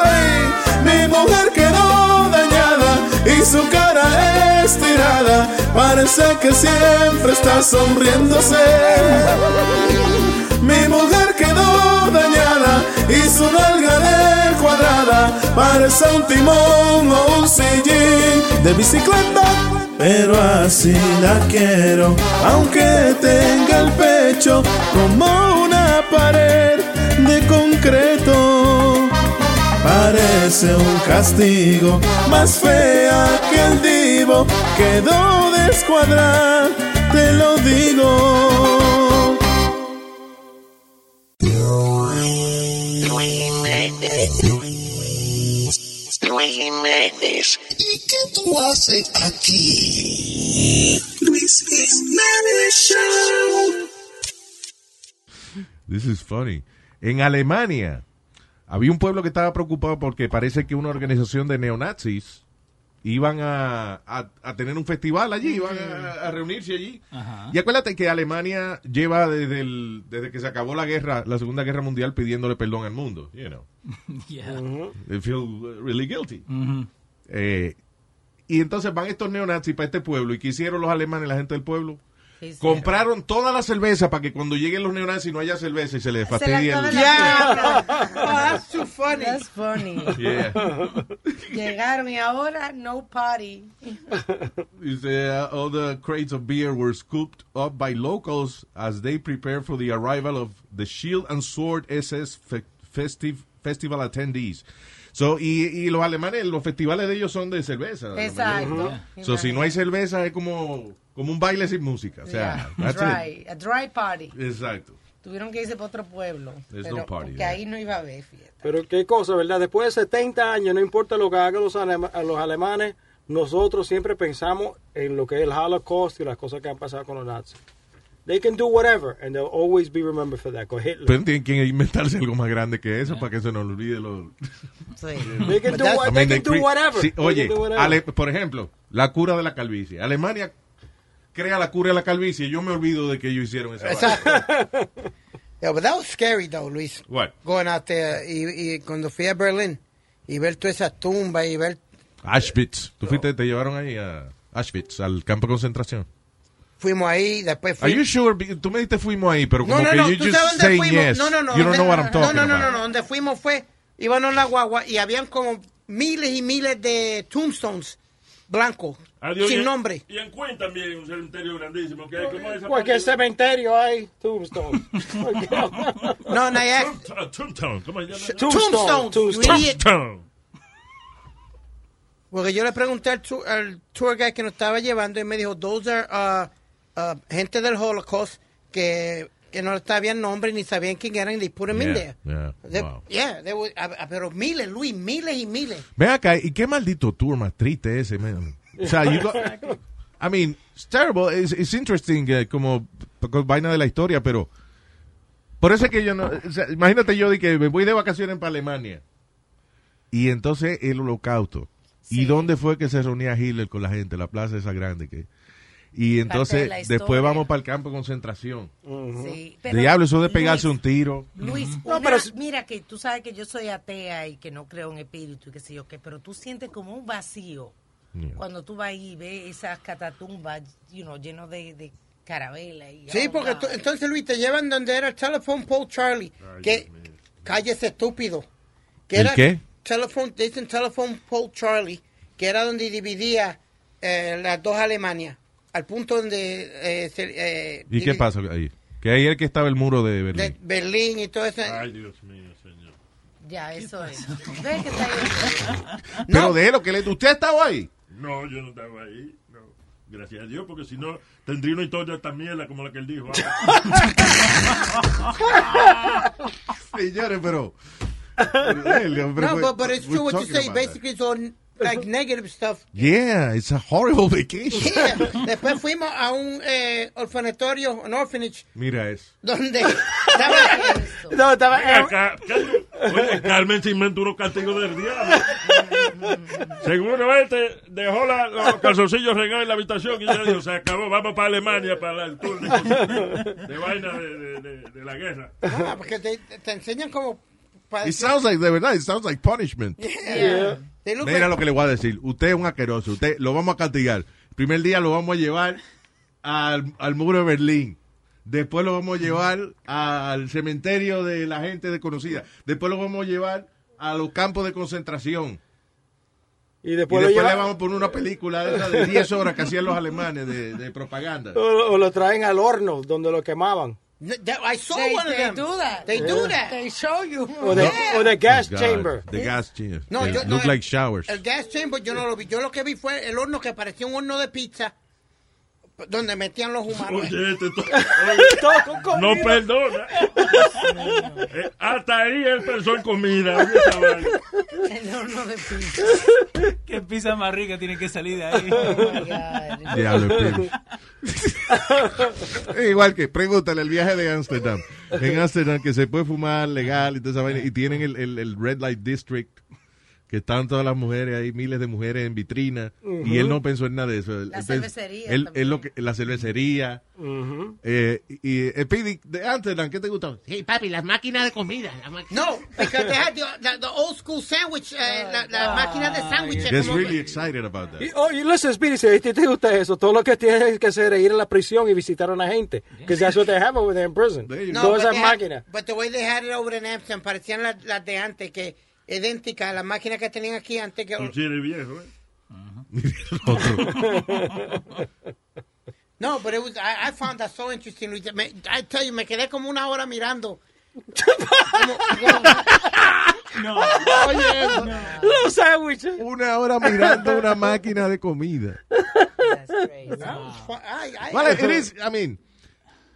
Ay, mi mujer quedó dañada y su cara estirada. Parece que siempre está sonriéndose. Mi mujer quedó dañada y su nalga de cuadrada parece un timón o un sillín de bicicleta. Pero así la quiero, aunque tenga el pecho como una pared de concreto. Parece un castigo, más fea que el divo, quedó descuadrada, te lo digo. Luis Jiménez. ¿Y qué tú haces aquí? Luis Jiménez Show. This is funny. En Alemania había un pueblo que estaba preocupado porque parece que una organización de neonazis iban a, a- a tener un festival allí, iban a, a reunirse allí. Y acuérdate que Alemania lleva desde, el- desde que se acabó la guerra, la Segunda Guerra Mundial, pidiéndole perdón al mundo. You know. Yeah. They feel really guilty. Mhm. Eh, y entonces van estos neonazis para este pueblo. ¿Y qué hicieron los alemanes, la gente del pueblo? Compraron toda la cerveza para que cuando lleguen los neonazis no haya cerveza y se les fastidie el... Yeah. Oh, that's too funny. That's funny. Yeah. Llegaron y ahora no party. Dice, uh, all the crates of beer were scooped up by locals as they prepare for the arrival of the Shield and Sword SS fe- festive, festival attendees. So, y, y los alemanes, los festivales de ellos son de cerveza. Exacto. So, si no hay cerveza es como, como un baile sin música. O sea, Yeah. Dry, a dry party. Exacto. Tuvieron que irse para otro pueblo. There's pero, no party porque there. ahí no iba a haber fiesta. Pero qué cosa, ¿verdad? Después de 70 años, no importa lo que hagan los, alema- los alemanes, nosotros siempre pensamos en lo que es el Holocaust y las cosas que han pasado con los nazis. They can do whatever, and they'll always be remembered for that. Con Hitler. Pero tienen que inventarse algo más grande que eso para que se nos olvide lo... They can do, what, I they mean, can they do whatever. Sí, They oye, can do whatever. Ale- por ejemplo, la cura de la calvicie. Alemania crea la cura de la calvicie y yo me olvido de que ellos hicieron esa. Exacto. yeah, but that was scary though, Luis. What? Going out there y, y cuando fui a Berlín y ver todas esas tumbas y ver Auschwitz. ¿Tú fuiste, te llevaron ahí a Auschwitz, al campo de concentración? Fuimos ahí, después Are fuimos. you sure? Tú me dijiste fuimos ahí, pero como no, no, que no, you ¿tú just sabes dónde fuimos? yes. No, no, no. You don't know what I'm talking no, no, no, about. no, no, donde fuimos fue, íbamos en la guagua y habían como miles y miles de tombstones blancos, Adiós, sin y- nombre. Y en Queen también, un cementerio grandísimo. Que, ¿cómo es Cualquier cementerio hay tombstones. No, no, ya- Tombstone, Tombstone, ¿cómo se llama? Tombstones, Tombstone. Tombstone. Porque yo le pregunté al, tour, al tour guide que nos estaba llevando y me dijo, those are uh, uh, gente del Holocaust que, que no sabían nombre ni sabían quién eran y they put them in Yeah, there. yeah, They- wow. yeah, they were- a- a- pero miles, Luis, miles y miles. Ven acá, ¿y qué maldito tour más triste ese, man? O sea, you I mean, it's terrible. It's, it's interesting eh, como vaina de la historia, pero por eso es que yo no... o sea, imagínate yo de que me voy de vacaciones para Alemania y entonces el holocausto. ¿Y dónde fue que se reunía Hitler con la gente? La plaza esa grande que... Y entonces después vamos para el campo de concentración. Sí, pero, Diablo, eso de pegarse Luis, un tiro. Luis, No, una- pero- mira que tú sabes que yo soy atea y que no creo en espíritu y que sé yo qué, pero tú sientes como un vacío cuando tú vas ahí y ves esas catatumbas, you know, llenos de, de carabela y Sí, porque tú- entonces Luis te llevan donde era el Telephone Pole Charlie. que cállese estúpido. Que ¿El era qué? Telephone, dicen Telephone Pole Charlie, que era donde dividía eh, las dos Alemanias. Al punto donde eh, se, eh, ¿Y qué pasa ahí? Que ahí es el que estaba el muro de de Berlín. Berlín y todo eso. Ay, Dios mío, señor. Ya, eso es. ¿Ves que está ahí? Pero de lo que le... ¿Usted ha estado ahí? No, yo no estaba ahí. No. Gracias a Dios, porque si no, tendría una historia tan mierda como la que él dijo. Señores, pero. No, fue- but, but it's true what you say. Basically, it's all like negative stuff. Yeah, it's a horrible vacation. Yeah. Después fuimos a un eh, orfanatorio, un orphanage, Mira eso. donde estaba No, estaba. Ven acá, ¿qué- Oye, Carmen se inventó unos castigos del diablo. Seguro este dejó la- los calzoncillos regados en la habitación y ya dijo, se acabó, vamos para Alemania para el tour de, de vaina de, de- de- de la guerra. Ah, porque te, te enseñan como... It sounds like, de verdad, it sounds like punishment. Yeah. They look Mira like- lo que le voy a decir. Usted es un asqueroso. Usted lo vamos a castigar. El primer día lo vamos a llevar al, al muro de Berlín. Después lo vamos a llevar al cementerio de la gente desconocida. Después lo vamos a llevar a los campos de concentración. Y Y después, le vamos a poner una película de, esas de 10 horas que hacían los alemanes de, de propaganda. o, o lo traen al horno donde lo quemaban. I saw They- one of they them. do that. They do that. They show you. O de, o de gas God, chamber. The gas chamber. No, They yo- look no, like showers. El gas chamber yo no lo vi. Yo lo que vi fue el horno que parecía un horno de pizza donde metían los humanos. Oye, este to- Todo con comida. no perdona. Eh, hasta ahí él pensó en comida. El horno de pizza. Qué pizza más rica tiene que salir de ahí. Oh. Diablo, Igual que, pregúntale el viaje de Amsterdam. En Amsterdam que se puede fumar legal y toda esa vaina. Y tienen el, el- el Red Light District, que están todas las mujeres ahí, miles de mujeres en vitrina. Y él no pensó en nada de eso. La él cervecería él- él lo que, la cervecería. Ujú. Eh, y eh, Pidi, de Amsterdam, ¿qué te gustó? Sí, papi, las máquinas de comida. No, because they had the, the, the old school sandwich, eh, la, la máquina de sándwiches. Como- really excited about that. Y, oh, y listen, Speedy, si ti te gusta eso, todo lo que tienes que hacer es ir a la prisión y visitar a una gente. Because that's what they have over there in prison. There you No, Todas but esas máquinas. But the way they had it over in Amsterdam parecían las, las de antes, que idénticas a las máquinas que tenían aquí antes que... Sí eres viejo, ¿eh? No, but it was, I, I found that so interesting. Me, I tell you, me quedé como una hora mirando. Como- como- Oye, eso. Los sándwiches. Una hora mirando una máquina de comida. That's crazy. Vale, it is, I mean,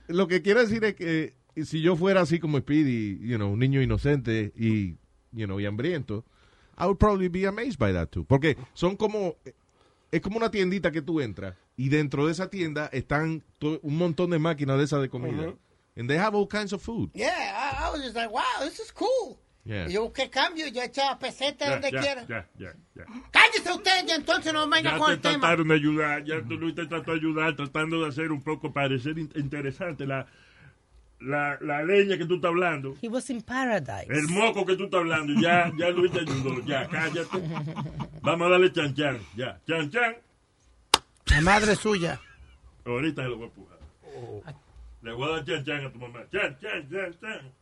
lo que quiero decir es que si yo fuera así como Speedy, you know, un niño inocente y, you know, y hambriento, I would probably be amazed by that too. Porque son como, es como una tiendita que tú entras y dentro de esa tienda están un montón de máquinas de esas de comida. And they have all kinds of food. Yeah, I, I was just like, wow, this is cool. Yeah. Y yo, ¿qué cambio? Yo echaba peseta Ya, donde ya, quiera. ya, ya, ya. Cállese usted y entonces no venga Ya con te el tema. trataron de ayudar, ya tú Luis te trató de ayudar, tratando de hacer un poco parecer in- interesante la, la, la leña que tú estás hablando, He was in paradise. el moco que tú estás hablando, ya, ya Luis te ayudó, ya, cállate. Vamos a darle chan chan, ya, chan chan. La madre suya. Ahorita se lo voy a empujar. Le voy a dar chan chan a tu mamá. Chan, chan, chan, chan.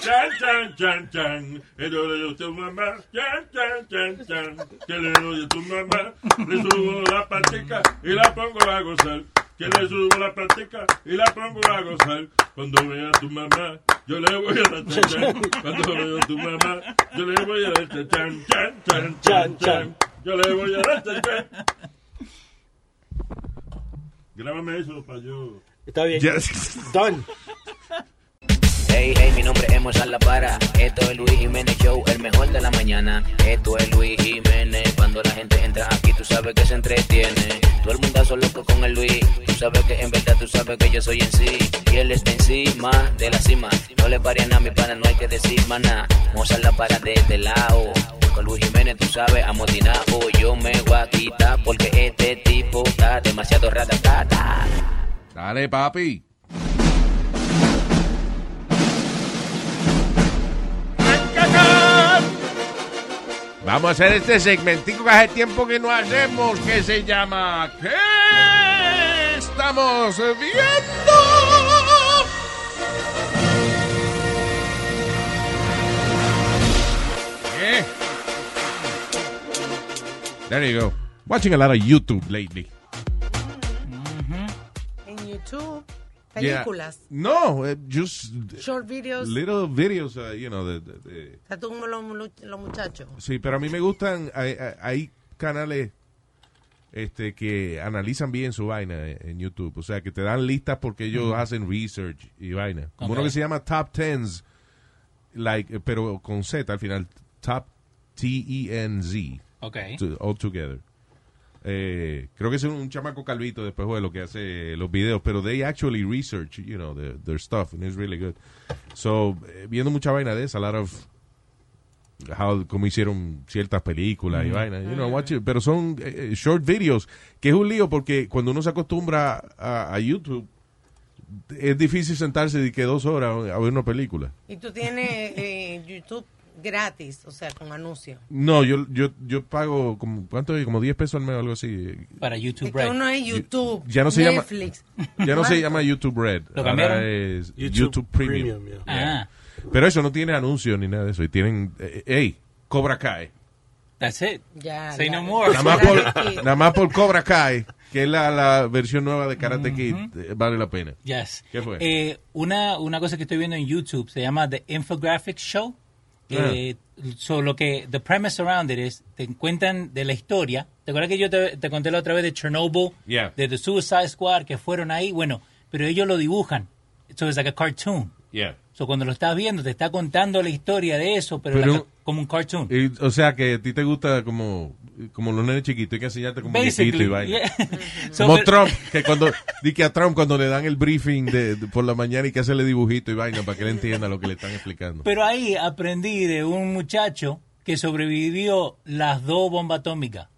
Chan, chan, chan, chan. Que le doy a tu mamá. Chan, chan, chan, chan. Que le doy a tu mamá. Le subo la patica y la pongo a gozar. Que le subo la patica y la pongo a gozar. Cuando vea a tu mamá, yo le voy a dar chan, chan. Cuando vea a tu mamá, yo le voy a dar chan, chan, chan, chan, chan, chan. Yo le voy a dar chan, chan. Grábame eso para yo. Está bien. Ya. Done. Hey, hey, mi nombre es Mozart La Para. Esto es Luis Jiménez Show, el mejor de la mañana. Esto es Luis Jiménez. Cuando la gente entra aquí, tú sabes que se entretiene. Todo el mundo loco con el Luis. Tú sabes que en verdad tú sabes que yo soy en sí. Y él está encima de la cima. No le pare a mi pana, no hay que decir maná. Mozart La Para de este lado. Con Luis Jiménez, tú sabes, amotinado. Yo me voy a quitar porque este tipo está demasiado ratatata. Dale, papi. Vamos a hacer este segmentico que hace tiempo que no hacemos, que se llama ¿Qué estamos viendo? There you go. Watching a lot of YouTube lately. En YouTube, Yeah. películas, No, eh, just short videos. little videos, uh, you know, de, de- tú los, los muchachos. sí, pero a mí me gustan, hay, canales este que analizan bien su vaina en, YouTube. O sea, que te dan listas porque ellos hacen research y vaina. Como uno que se llama Top Tens, like, pero con Z al final. Top T-E-N-Z. Ok. To- All together. Eh, creo que es un chamaco calvito después de lo que hace los videos, pero they actually research, you know, their, their stuff, and it's really good. So, eh, viendo mucha vaina de esa, a lot of how, cómo hicieron ciertas películas y Ujú. vainas, you know, watch it. pero son eh, eh, short videos, que es un lío porque cuando uno se acostumbra a, a YouTube, es difícil sentarse de que dos horas a ver una película. Y tú tienes eh, YouTube gratis, o sea, con anuncios. No, yo, yo, yo pago como, ¿cuánto? Como 10 pesos al mes o algo así. Para YouTube Es que uno es YouTube, Ya no se llama Netflix. ya no se llama YouTube Red. ¿Lo ahora cambiaron? es YouTube YouTube, Premium. Premium, Ah. Pero eso no tiene anuncios ni nada de eso. Y tienen, eh, hey, Cobra Kai. That's it. Ya, Say no more. Nada más por, nada más por Cobra Kai, que es la, la versión nueva de Karate Kid, eh, vale la pena. Yes. ¿Qué fue? Eh, una, una cosa que estoy viendo en YouTube se llama The Infographic Show. Eh, so, lo que, the premise around it is, te cuentan de la historia. ¿Te acuerdas que yo te, te conté la otra vez de Chernobyl? Yeah. De The Suicide Squad, que fueron ahí. Bueno, pero ellos lo dibujan. So, it's like a cartoon. Yeah. So, cuando lo estás viendo, te está contando la historia de eso, pero, Pero- like a- como un cartoon. Y, o sea, que a ti te gusta como, como los nenes chiquitos, hay que enseñarte como muñequito y vaina. yeah. So, Como pero- Trump, que cuando, di que a Trump cuando le dan el briefing de, de- por la mañana y que hacerle dibujito y vaina para que él entienda lo que le están explicando. Pero ahí aprendí de un muchacho que sobrevivió las dos bombas atómicas.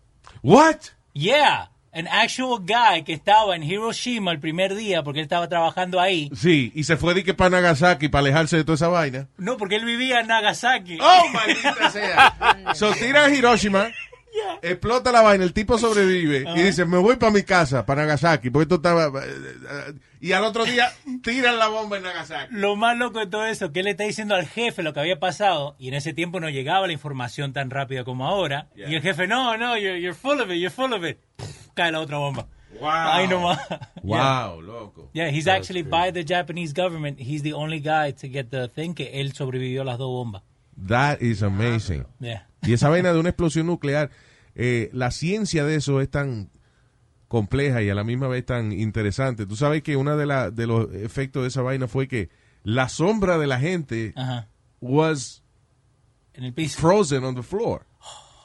What? Yeah, an actual guy que estaba en Hiroshima el primer día porque él estaba trabajando ahí. Sí, y se fue de que para Nagasaki para alejarse de toda esa vaina. No, porque él vivía en Nagasaki. ¡Oh, maldita sea! So tira a Hiroshima, explota la vaina, el tipo sobrevive y dice, me voy para mi casa, para Nagasaki, porque esto estaba... eh, eh, Y al otro día tiran la bomba en Nagasaki. Lo más loco de todo eso, que él le está diciendo al jefe lo que había pasado, y en ese tiempo no llegaba la información tan rápida como ahora, Yeah. y el jefe, no, no, you're, you're full of it, you're full of it. Cae la otra bomba. Wow. Ahí nomás. Wow, loco. Yeah, he's actually by the Japanese government. He's the only guy to get the thing que él sobrevivió a las dos bombas. That is amazing. Yeah. Y esa vaina de una explosión nuclear, eh, la ciencia de eso es tan compleja y a la misma vez tan interesante. Tú sabes que uno de, la- de los efectos de esa vaina fue que la sombra de la gente Ajá. was En el piso. frozen on the floor.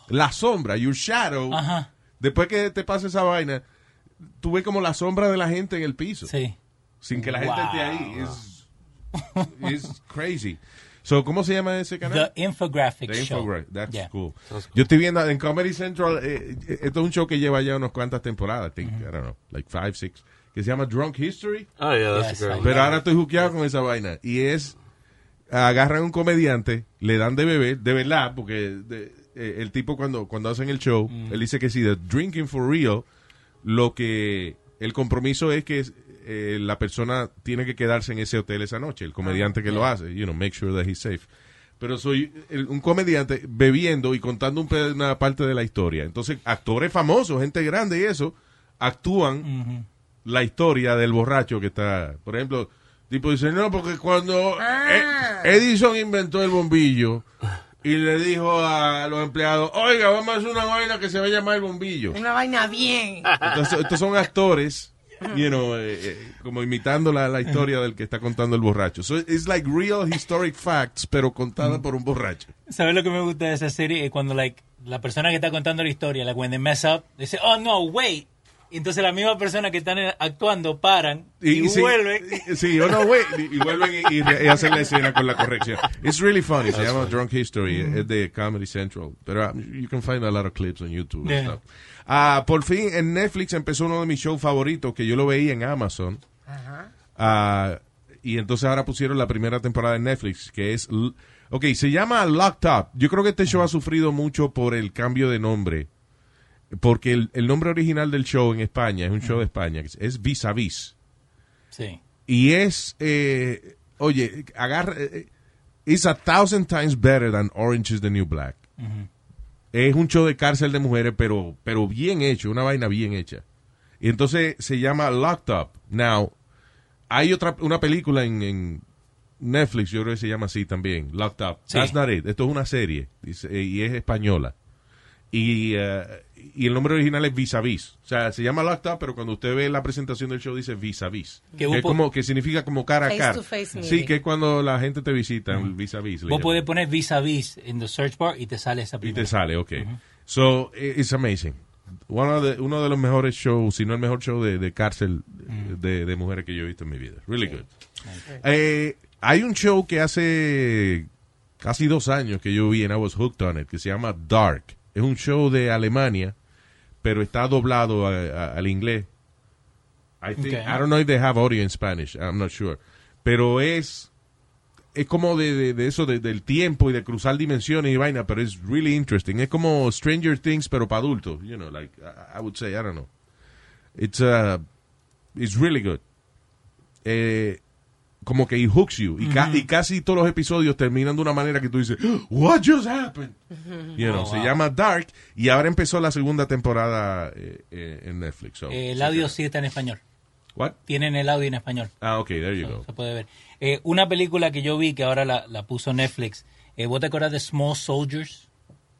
La sombra, your shadow. Ajá. Después que te pasa esa vaina, tú ves como la sombra de la gente en el piso. Sí. Sin que la gente esté ahí. Es crazy. So, ¿Cómo se llama ese canal? The Infographic The Show. Infographic. That's Yeah. cool. Yo estoy viendo en Comedy Central, eh, eh, esto es un show que lleva ya unas cuantas temporadas, I think, I don't know, like five, six, que se llama Drunk History. Oh, yeah, that's Yes, a great. Pero ahora estoy juqueado con esa vaina. Y es, agarran un comediante, le dan de beber, de verdad, porque de- eh, el tipo cuando, cuando hacen el show, él dice que si the drinking for real, lo que, el compromiso es que eh, la persona tiene que quedarse en ese hotel esa noche, el comediante que lo hace, you know, make sure that he's safe. Pero soy el- un comediante bebiendo y contando un una parte de la historia. Entonces, actores famosos, gente grande y eso, actúan la historia del borracho que está. Por ejemplo, tipo dice, no, porque cuando Ah. E- Edison inventó el bombillo y le dijo a los empleados, oiga, vamos a hacer una vaina que se va a llamar el bombillo. Una vaina bien. Entonces, estos son actores, you know, eh, eh, como imitando la, la historia del que está contando el borracho. So it's like real historic facts, pero contada por un borracho. ¿Sabes lo que me gusta de esa serie? Es cuando like, la persona que está contando la historia, like when they mess up, dice, oh no, wait. Y entonces la misma persona que están actuando paran y, sí, vuelven. y- Sí, o no, güey, y, y vuelven y, y y hacen la escena con la corrección. It's really funny. Se llama Drunk History. Es de Comedy Central. Pero um, you can find a lot of clips on YouTube. and Yeah. stuff. Ah, por fin, en Netflix empezó uno de mis shows favoritos que yo lo veía en Amazon. Ah, y entonces ahora pusieron la primera temporada en Netflix, que es... Ok, se llama Locked Up. Yo creo que este show ha sufrido mucho por el cambio de nombre. Porque el, el nombre original del show en España, es un show de España, que es- Vis a Vis. Sí. Y es, eh, oye, agarra, eh, it's a thousand times better than Orange is the New Black. Es un show de cárcel de mujeres, pero, pero bien hecho, una vaina bien hecha. Y entonces se llama Locked Up. Now, hay otra, una película en, en Netflix, yo creo que se llama así también, Locked Up. Sí. That's not it. Esto es una serie y es española. Y, eh, y el nombre original es Vis a Vis. O sea, se llama Locked Up, pero cuando usted ve la presentación del show dice Vis a Vis. Que es como, que significa como cara a Face cara. to face sí, que es cuando la gente te visita, vis a vis. Vos llaman. podés poner vis a vis en the search bar y te sale esa Y primera. te sale, ok. So, i- it's amazing. One of the- uno de los mejores shows, si no el mejor show de, de cárcel de, de mujeres que yo he visto en mi vida. Really good. Eh, hay un show que hace casi dos años que yo vi en I Was Hooked on It, que se llama Dark. Es un show de Alemania, pero está doblado a- a- al inglés. I, think, Okay. I don't know if they have audio in Spanish, I'm not sure. Pero es es como de, de, de eso de- del tiempo y de cruzar dimensiones y vaina, pero es really interesting. Es como Stranger Things, pero para adultos. You know, like, I, I would say, I don't know. It's, uh, it's really good. Eh, como que it hooks you. Y, ca- Ujú. y casi todos los episodios terminan de una manera que tú dices, What just happened? You know, Oh, se wow. llama Dark y ahora empezó la segunda temporada eh, eh, en Netflix. so- Eh, el audio sí está en español. What? Tienen el audio en español. Ah, ok, there you go. Se puede ver. Eh, una película que yo vi que ahora la, la puso Netflix. Eh, ¿Vos te acuerdas de Small Soldiers?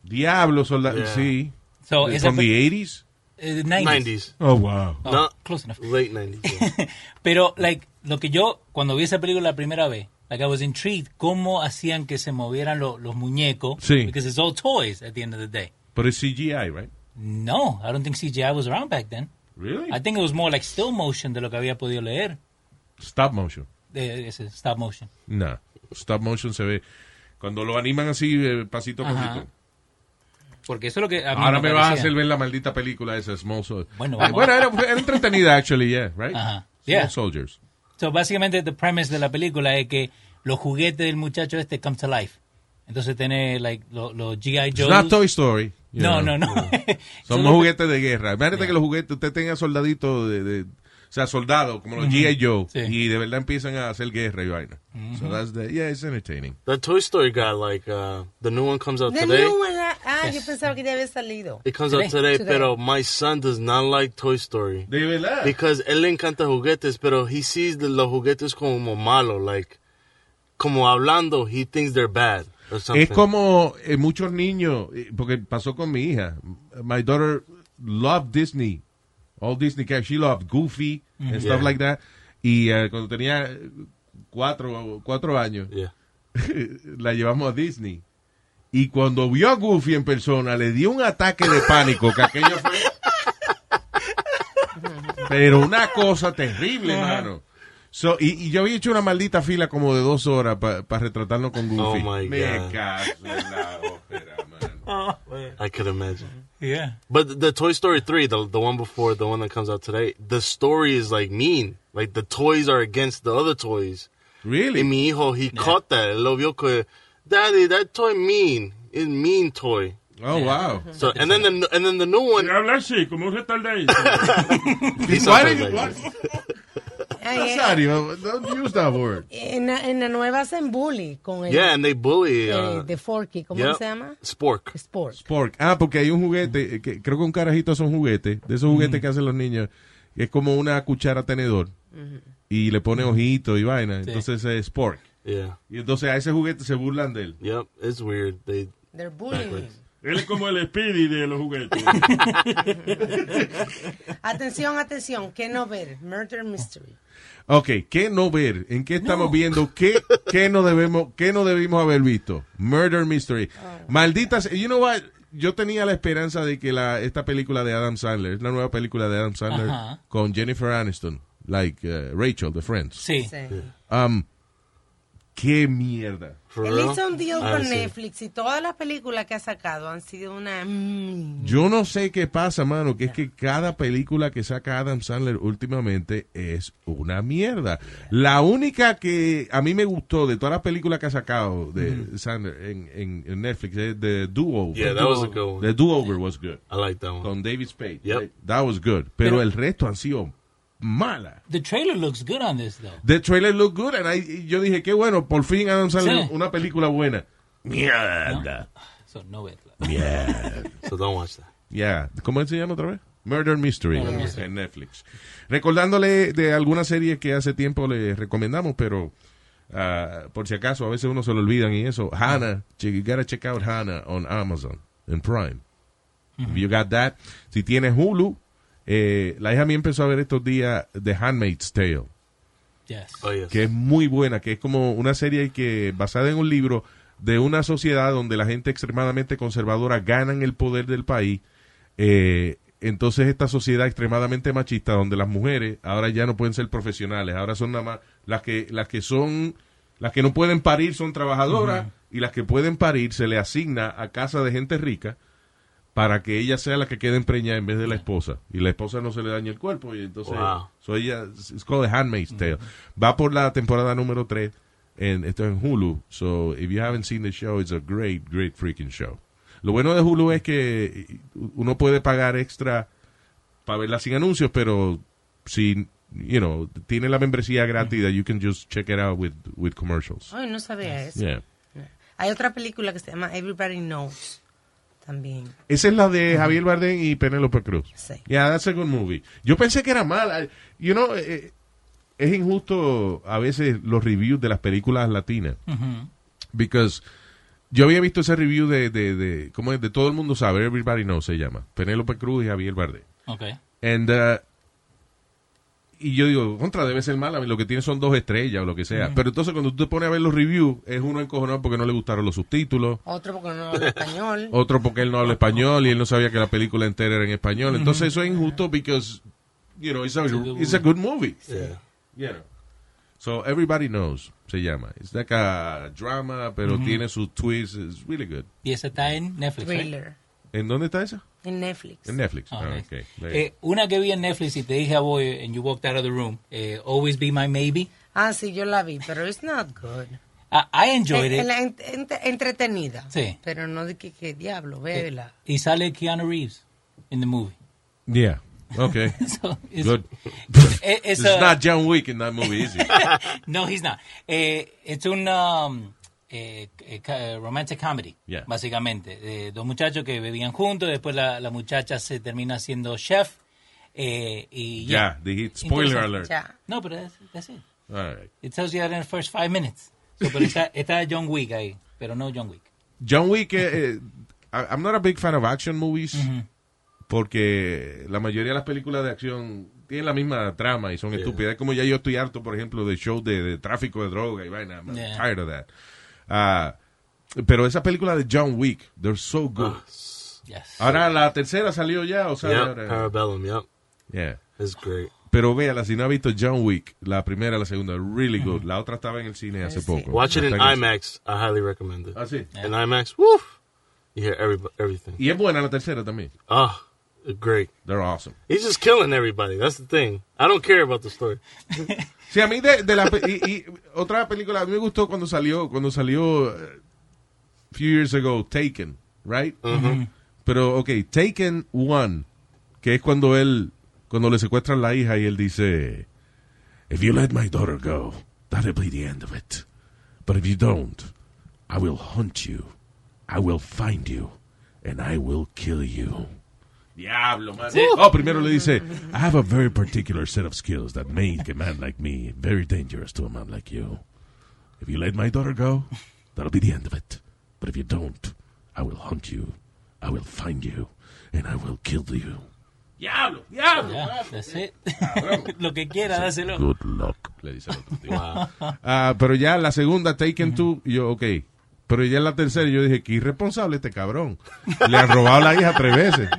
Diablo, soldado. Yeah. Sí. So, From the 80s? Eh, 90s. 90s. Oh, wow. Oh, No, close enough. late 90s. yeah. Pero, like, lo que yo, cuando vi esa película la primera vez, like, I was intrigued, cómo hacían que se movieran lo- los muñecos. Sí. Because it's all toys at the end of the day. But it's CGI, right? No, I don't think CGI was around back then. Really? I think it was more like still motion de lo que había podido leer. Stop motion. Ese stop motion. No. Stop motion se ve. Cuando lo animan así, eh, pasito a pasito. Porque eso es lo que a mí Ahora me vas a hacer ver la maldita película esa, Small Soldiers. Bueno, Ah, vamos. bueno era, era entretenida, actually, yeah, right? Ajá. Small Yeah. Soldiers. So, básicamente, the premise de la película es que los juguetes del muchacho este come to life. Entonces, tiene, like, los los G.I. It's Joe. not Toy Story. you No, know. no, no. Son juguetes de guerra. Imagínate que los juguetes, usted tenga soldaditos de, sea, soldados, como los Ujú. G.I. Joe, Sí. y de verdad empiezan a hacer guerra y vaina. So Ujú. that's the, yeah, it's entertaining. That Toy Story guy, like, uh, the new one comes out The today. new one, ah, ah, yo pensaba que ya había salido. It comes out today, pero my son does not like Toy Story. De verdad. Because él le encanta juguetes, pero he sees the, los juguetes como malo, like, como hablando, he thinks they're bad. Es como eh, muchos niños, eh, porque pasó con mi hija. My daughter loved Disney. All Disney characters. She loved Goofy and Mhm. stuff like that. Y eh, cuando tenía eh, cuatro, cuatro años, la llevamos a Disney. Y cuando vio a Goofy en persona, le dio un ataque de pánico, que aquello fue... Pero una cosa terrible, hermano. So, y, y yo había hecho una maldita fila como de dos horas para retratarnos con Goofy. Oh, my Me caso en la ópera, man. I could imagine. Yeah. But the Toy Story 3, the, the one before the one that comes out today, the story is like mean. Like the toys are against the other toys. Really? Y mi hijo, he caught that. Lo vio que, Daddy, that toy mean. It's mean toy. Oh, wow. Mm-hmm. So, and then the, and then the new one. habla así, como un retardadito. Why did you- like Ay, Nazario, don't use that word. En la, en la nueva hacen bully con el Yeah, and they bully. eh, Uh, Forky. ¿Cómo yep. se llama? Spork. Spork. Spork. Ah, porque hay un juguete, eh, que creo que un carajito son juguetes, de esos juguetes que hacen los niños, que es como una cuchara tenedor. Y le pone ojitos y vaina. Sí. Entonces es Spork. Yeah. Y entonces a ese juguete se burlan de él. Yep, it's weird. They. They're bullying. Él es como el Speedy de los juguetes. Atención, atención. ¿Qué no ver? Murder Mystery. Ok, ¿qué no ver? ¿En qué estamos viendo? ¿Qué, qué no debemos, qué no debimos haber visto? Murder Mystery. Malditas, you know what? Yo tenía la esperanza de que la, esta película de Adam Sandler, es la nueva película de Adam Sandler con Jennifer Aniston, like uh, Rachel, the Friends. Sí. Um, qué mierda. Él hizo un deal Ah, con sí. Netflix y todas las películas que ha sacado han sido una... mm, Yo no sé qué pasa, mano, que es que cada película que saca Adam Sandler últimamente es una mierda. La única que a mí me gustó de todas las películas que ha sacado de Sandler en, en, en Netflix es The Do-Over. Yeah, that was a good one. The Do-Over was good. I like that one. Con David Spade. Yep. That was good. Pero, Pero- el resto han sido malas. The trailer looks good on this, though. The trailer looked good and I- yo dije, qué bueno, por fin Adam Sandler Sí. una película buena. Mierda. So, no it. Mierda. So don't watch that. Yeah. ¿Cómo se llama otra vez? Murder Mystery, Murder Mystery. en Netflix. Recordándole de algunas series que hace tiempo le recomendamos, pero ah, por si acaso a veces uno se lo olvidan y eso. Hannah, you gotta check out Hannah on Amazon, en Prime. If you got that. Si tienes Hulu, eh, la hija mía empezó a ver estos días The Handmaid's Tale. Yes. Oh, yes. que es muy buena, que es como una serie que basada en un libro de una sociedad donde la gente extremadamente conservadora ganan el poder del país. Eh, entonces esta sociedad extremadamente machista donde las mujeres ahora ya no pueden ser profesionales, ahora son nada más las que las que son las que no pueden parir son trabajadoras y las que pueden parir se le asigna a casa de gente rica para que ella sea la que quede empreñada en vez de la esposa. Y la esposa no se le dañe el cuerpo y entonces Wow. so ella it's called The Handmaid's Tale. Va por la temporada número 3 en, esto es en Hulu so if you haven't seen the show it's a great great freaking show. Lo bueno de Hulu es que uno puede pagar extra para verla sin anuncios pero si you know tiene la membresía gratis you can just check it out with with commercials. Ay, no sabía eso. yeah. Hay otra película que se llama Everybody Knows también. Esa es la de Javier Bardem y Penélope Cruz. Sí. Yeah, that's a good movie. Yo pensé que era mala. You know, eh, es injusto a veces los reviews de las películas latinas. Because yo había visto ese review de, de, de ¿cómo es? De todo el mundo sabe, Everybody Knows se llama. Penélope Cruz y Javier Bardem. Ok. And, uh, y yo digo, contra, debe ser mala, lo que tiene son dos estrellas o lo que sea. Pero entonces cuando tú te pones a ver los reviews, es uno encojonado porque no le gustaron los subtítulos. Otro porque no habla español. Otro porque él no habla español y él no sabía que la película entera era en español. Entonces eso es injusto because, you know, it's a, it's a good movie. Yeah. You know. So Everybody Knows se llama. It's like a drama, pero tiene sus twists. It's really good. Y esa está en Netflix. Thriller. ¿En dónde está esa? En Netflix. En Netflix. Ah, Ah, okay. Eh, una que vi en Netflix y te dije a vos and you walked out of the room, eh, Always Be My Maybe. Ah, sí, yo la vi, pero it's not good. I, I enjoyed Eh, it. la ent- ent- entretenida. Sí. Pero no de que, que diablo, vela. Y sale Keanu Reeves in the movie. Yeah. Okay. So, it's- Good. it- it's it's a- not John Wick in that movie, is it? no, he's not. Eh, it's un um, eh, eh, ca- romantic comedy, Yeah. básicamente. De dos muchachos que bebían juntos, después la, la muchacha se termina siendo chef. Eh, y Ya, dije, spoiler alert. No, pero that's, that's it. All right. It tells you that in the first five minutes. So, pero está, está John Wick ahí, pero no John Wick. John Wick, eh, eh, I'm not a big fan of action movies porque la mayoría de las películas de acción tienen la misma trama y son estúpidas. Es como ya yo estoy harto, por ejemplo, de shows de, de tráfico de droga y vaina. I'm Yeah. tired of that. Ah, pero esa película de John Wick, they're so good. Yes. Ahora la tercera salió ya, o sea, Yep, ahora- Parabellum, yep. Yeah. It's great. Pero véala, si no ha visto John Wick, la primera, la segunda, really good. La otra estaba en el cine hace poco. Watch it in IMAX. I highly recommend it. Ah, sí? In IMAX, woof. You hear every, everything. Y es buena la tercera también. Oh, great. They're awesome. He's just killing everybody. That's the thing. I don't care about the story. Sí, a mí de, de la y, y otra película a mí me gustó cuando salió cuando salió eh, few years ago Taken, right? Ujú. Pero okay, Taken One, que es cuando él cuando le secuestran la hija y él dice, "If you let my daughter go, that'll be the end of it. But if you don't, I will hunt you. I will find you and I will kill you." Diablo, man. Oh, primero le dice, I have a very particular set of skills that make a man like me very dangerous to a man like you. If you let my daughter go, that'll be the end of it. But if you don't, I will hunt you, I will find you, and I will kill you. Diablo, diablo. Yeah, that's it. Lo que quiera, dáselo. Good luck, le dice el otro tío. Ah, pero ya la segunda, Taken Two, yo, ok. Pero ya en la tercera yo dije, qué irresponsable este cabrón. Le han robado la hija tres veces.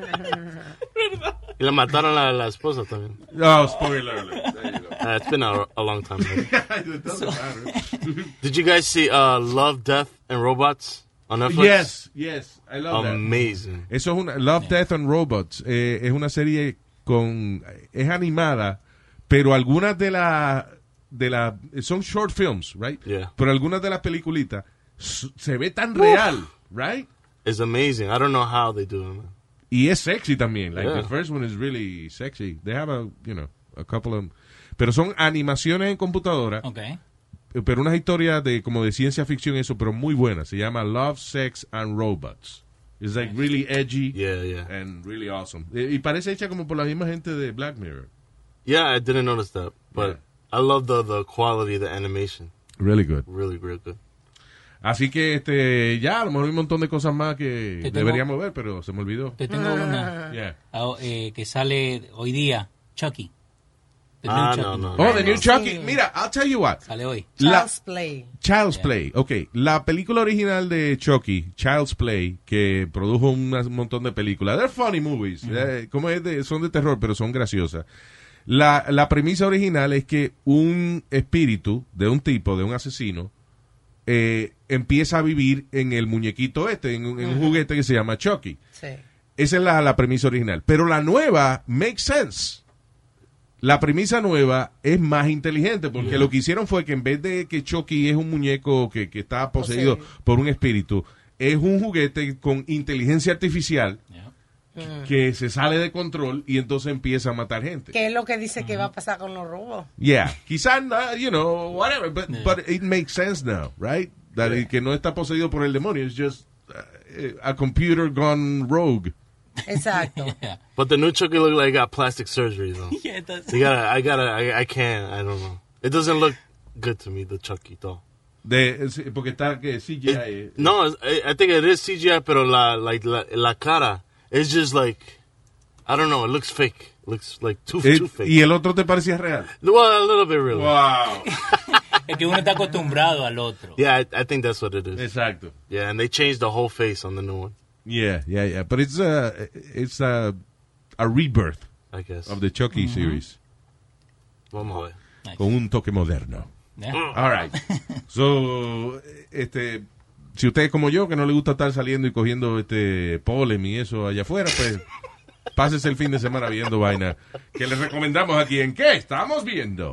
Y le mataron a la esposa también. Oh, spoiler alert. There you go. Uh, it's been a, a long time. It doesn't matter. Did you guys see uh, Love, Death, and Robots on Netflix? Yes, yes, I love that. Amazing. Eso es una Love, Death and Robots. eh, es una serie con es animada, pero algunas de las de la son short films, right? Yeah. Pero algunas de las peliculitas se ve tan real, right? It's amazing. I don't know how they do it. man. Y es sexy también. Like Yeah. the first one is really sexy. They have a, you know, a couple of pero son animaciones en computadora. Okay. Pero unas historias de como de ciencia ficción eso, pero muy buenas. Se llama Love, Sex and Robots. It's like really edgy Yeah, yeah. and really awesome. Y parece hecha como por la misma gente de Black Mirror. Yeah, I didn't notice that, but I love the the quality of the animation. Really good. Really, real good. Así que este ya, a lo mejor hay un montón de cosas más que Te tengo- deberíamos ver, pero se me olvidó. Te tengo una Yeah. ah, eh, que sale hoy día, Chucky. The new Ah, Chucky. no, no, Oh, The New Chucky. Mira, I'll tell you what. Sale hoy. La- Child's Play. Child's Play. Ok, la película original de Chucky, Child's Play, que produjo una- un montón de películas. They're funny movies. Eh, como es de- son de terror, pero son graciosas. La, la premisa original es que un espíritu de un tipo, de un asesino, eh, empieza a vivir en el muñequito este, en, un- juguete que se llama Chucky. Sí. Esa es la, la premisa original. Pero la nueva makes sense. La premisa nueva es más inteligente porque lo que hicieron fue que en vez de que Chucky es un muñeco que, que está poseído por un espíritu, es un juguete con inteligencia artificial que se sale de control y entonces empieza a matar gente. ¿Qué es lo que dice que va a pasar con los robos? Yeah, quizás, you know, whatever, but, but it makes sense now, right? That que no está poseído por el demonio, it's just uh, a computer gone rogue. Exacto. But the new Chucky look like it got plastic surgery though. Yeah, it does. You gotta, I gotta, I, I can't. I don't know. It doesn't look good to me, the Chucky though. De, es- porque está que CGI. eh, No, it's- I, I think it is CGI, pero la, like la, la cara, it's just like, I don't know. It looks fake. It looks like too, eh, too fake. y el otro te parecía real. Well, a little bit really. Wow. Es que uno está acostumbrado al otro. Yeah, I, I think that's what it is. Exacto. Yeah, and they changed the whole face on the new one. Yeah, yeah, yeah. But it's a, it's a, a rebirth I guess. of the Chucky series. Vamos a ver. Con un toque moderno. Yeah. All right. So, este, si usted es como yo, que no le gusta estar saliendo y cogiendo este polen y eso allá afuera, pues pásese el fin de semana viendo vaina que le recomendamos aquí en ¿Qué estamos viendo?